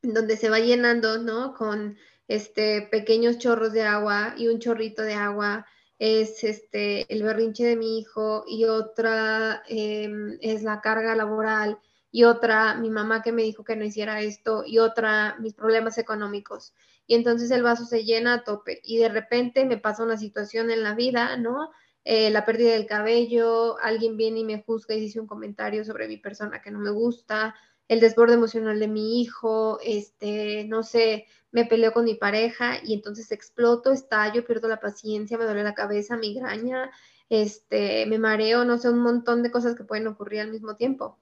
donde se va llenando, ¿no? Con este pequeños chorros de agua y un chorrito de agua es este el berrinche de mi hijo y otra em, es la carga laboral y otra mi mamá que me dijo que no hiciera esto y otra mis problemas económicos y entonces el vaso se llena a tope y de repente me pasa una situación en la vida, ¿no? Eh, la pérdida del cabello, alguien viene y me juzga y dice un comentario sobre mi persona que no me gusta, el desborde emocional de mi hijo, este, no sé, me peleo con mi pareja y entonces exploto, estallo, pierdo la paciencia, me duele la cabeza, migraña, este, me mareo, no sé, un montón de cosas que pueden ocurrir al mismo tiempo.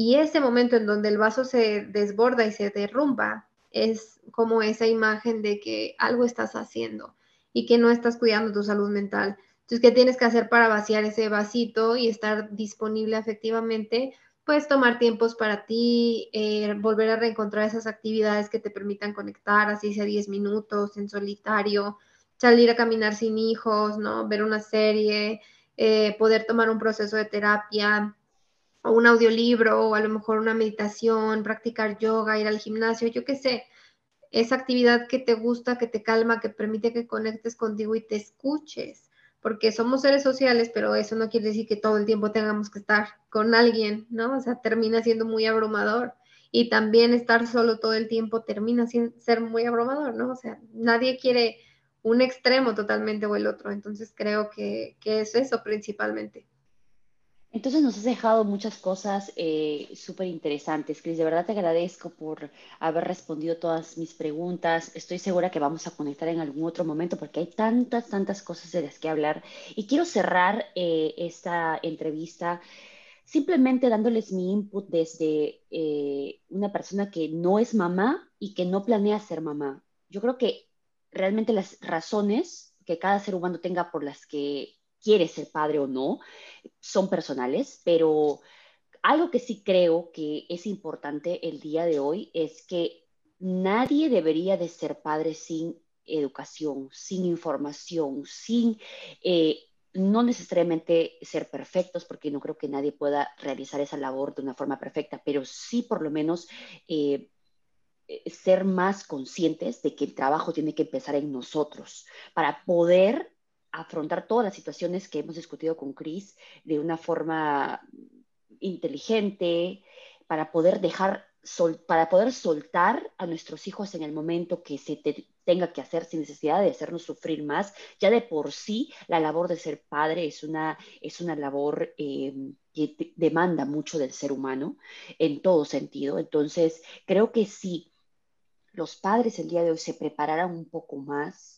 Y ese momento en donde el vaso se desborda y se derrumba, es como esa imagen de que algo estás haciendo y que no estás cuidando tu salud mental. Entonces, ¿qué tienes que hacer para vaciar ese vasito y estar disponible efectivamente? Pues tomar tiempos para ti, eh, volver a reencontrar esas actividades que te permitan conectar, así sea 10 minutos en solitario, salir a caminar sin hijos, ¿no? Ver una serie, eh, poder tomar un proceso de terapia, o un audiolibro o a lo mejor una meditación, practicar yoga, ir al gimnasio, yo qué sé, esa actividad que te gusta, que te calma, que permite que conectes contigo y te escuches, porque somos seres sociales, pero eso no quiere decir que todo el tiempo tengamos que estar con alguien, ¿no? O sea, termina siendo muy abrumador. Y también estar solo todo el tiempo termina sin ser muy abrumador, ¿no? O sea, nadie quiere un extremo totalmente o el otro. Entonces creo que, que es eso principalmente. Entonces nos has dejado muchas cosas eh, súper interesantes, Cris. De verdad te agradezco por haber respondido todas mis preguntas. Estoy segura que vamos a conectar en algún otro momento porque hay tantas, tantas cosas de las que hablar. Y quiero cerrar eh, esta entrevista simplemente dándoles mi input desde eh, una persona que no es mamá y que no planea ser mamá. Yo creo que realmente las razones que cada ser humano tenga por las que quiere ser padre o no, son personales, pero algo que sí creo que es importante el día de hoy es que nadie debería de ser padre sin educación, sin información, sin eh, no necesariamente ser perfectos, porque no creo que nadie pueda realizar esa labor de una forma perfecta, pero sí por lo menos eh, eh, ser más conscientes de que el trabajo tiene que empezar en nosotros para poder afrontar todas las situaciones que hemos discutido con Chris de una forma inteligente, para poder dejar, para poder soltar a nuestros hijos en el momento que se tenga que hacer sin necesidad de hacernos sufrir más. Ya de por sí, la labor de ser padre es una, es una labor eh, que demanda mucho del ser humano en todo sentido. Entonces, creo que si los padres el día de hoy se prepararan un poco más,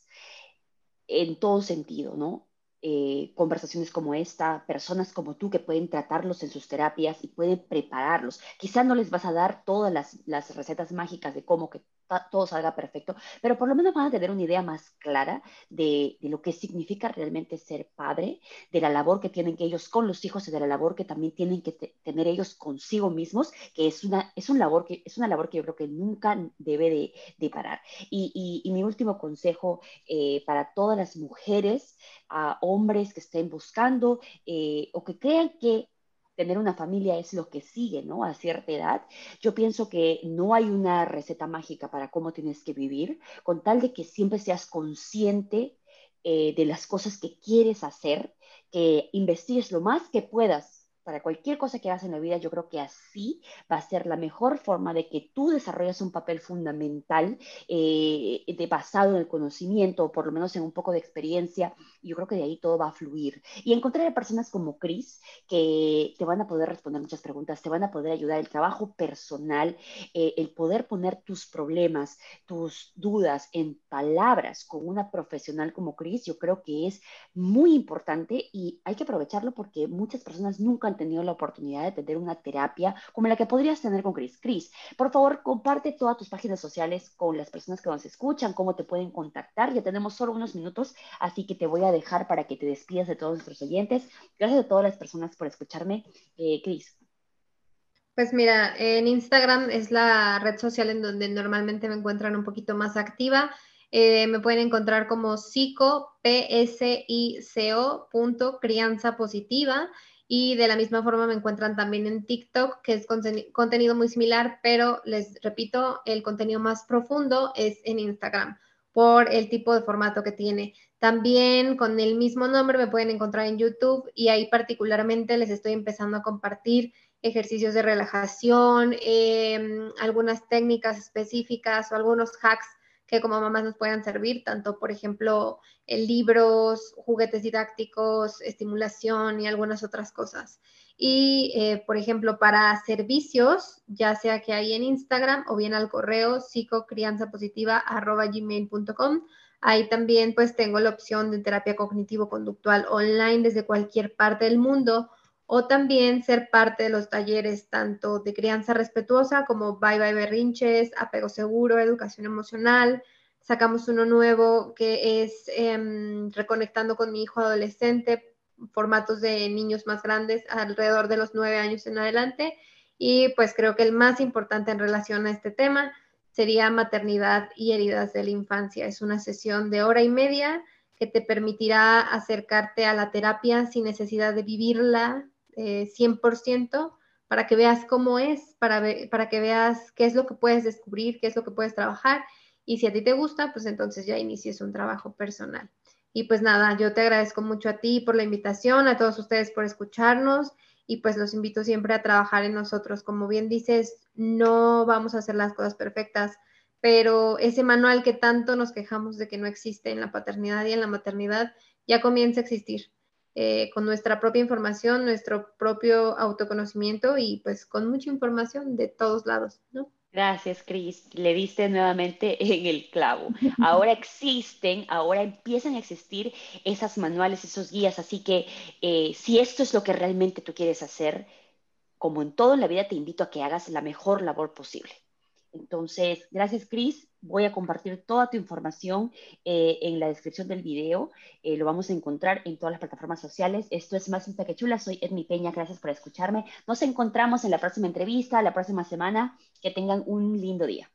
en todo sentido, ¿no? Eh, conversaciones como esta, personas como tú que pueden tratarlos en sus terapias y pueden prepararlos. Quizá no les vas a dar todas las, las recetas mágicas de cómo que todo salga perfecto, pero por lo menos van a tener una idea más clara de, de, lo que significa realmente ser padre, de la labor que tienen que ellos con los hijos y de la labor que también tienen que tener ellos consigo mismos, que es una, es, un labor que, es una labor que yo creo que nunca debe de, de parar. Y, y, mi último consejo eh, para todas las mujeres, a hombres que estén buscando eh, o que crean que tener una familia es lo que sigue, ¿no? A cierta edad. Yo pienso que no hay una receta mágica para cómo tienes que vivir, con tal de que siempre seas consciente eh, de las cosas que quieres hacer, que investigues lo más que puedas para cualquier cosa que hagas en la vida, yo creo que así va a ser la mejor forma de que tú desarrolles un papel fundamental eh, de basado en el conocimiento, o por lo menos en un poco de experiencia. Yo creo que de ahí todo va a fluir. Y encontrar a personas como Chris que te van a poder responder muchas preguntas, te van a poder ayudar el trabajo personal, eh, el poder poner tus problemas, tus dudas en palabras con una profesional como Chris, yo creo que es muy importante y hay que aprovecharlo porque muchas personas nunca han tenido la oportunidad de tener una terapia como la que podrías tener con Chris. Chris, por favor, comparte todas tus páginas sociales con las personas que nos escuchan, cómo te pueden contactar. Ya tenemos solo unos minutos, así que te voy a dejar para que te despidas de todos nuestros oyentes. Gracias a todas las personas por escucharme. Eh, Chris. Pues mira, en Instagram es la red social en donde normalmente me encuentran un poquito más activa. Eh, me pueden encontrar como psico, p crianza positiva y de la misma forma me encuentran también en TikTok, que es contenido muy similar, pero les repito, el contenido más profundo es en Instagram por el tipo de formato que tiene. También con el mismo nombre me pueden encontrar en YouTube y ahí particularmente les estoy empezando a compartir ejercicios de relajación, em, algunas técnicas específicas o algunos hacks que como mamás nos puedan servir, tanto por ejemplo libros, juguetes didácticos, estimulación y algunas otras cosas. Y eh, por ejemplo, para servicios, ya sea que hay en Instagram o bien al correo psicocrianzapositiva.gmail.com. Ahí también pues tengo la opción de terapia cognitivo-conductual online desde cualquier parte del mundo o también ser parte de los talleres tanto de crianza respetuosa como Bye Bye Berrinches, Apego Seguro, Educación Emocional. Sacamos uno nuevo que es em, Reconectando con mi hijo adolescente, formatos de niños más grandes, alrededor de los nueve años en adelante. Y pues creo que el más importante en relación a este tema sería maternidad y heridas de la infancia. Es una sesión de hora y media que te permitirá acercarte a la terapia sin necesidad de vivirla 100% eh, para que veas cómo es, para, para que veas qué es lo que puedes descubrir, qué es lo que puedes trabajar. Y si a ti te gusta, pues entonces ya inicies un trabajo personal. Y pues nada, yo te agradezco mucho a ti por la invitación, a todos ustedes por escucharnos y pues los invito siempre a trabajar en nosotros. Como bien dices, no vamos a hacer las cosas perfectas, pero ese manual que tanto nos quejamos de que no existe en la paternidad y en la maternidad ya comienza a existir. Eh, con nuestra propia información, nuestro propio autoconocimiento y pues con mucha información de todos lados, ¿no? Gracias, Cris. Le diste nuevamente en el clavo. Ahora existen, ahora empiezan a existir esas manuales, esos guías, así que eh, si esto es lo que realmente tú quieres hacer, como en todo en la vida, te invito a que hagas la mejor labor posible. Entonces, gracias, Cris voy a compartir toda tu información eh, en la descripción del video. Eh, lo vamos a encontrar en todas las plataformas sociales. Esto es Más Cinta que Chula. Soy Edmi Peña. Gracias por escucharme. Nos encontramos en la próxima entrevista, la próxima semana. Que tengan un lindo día.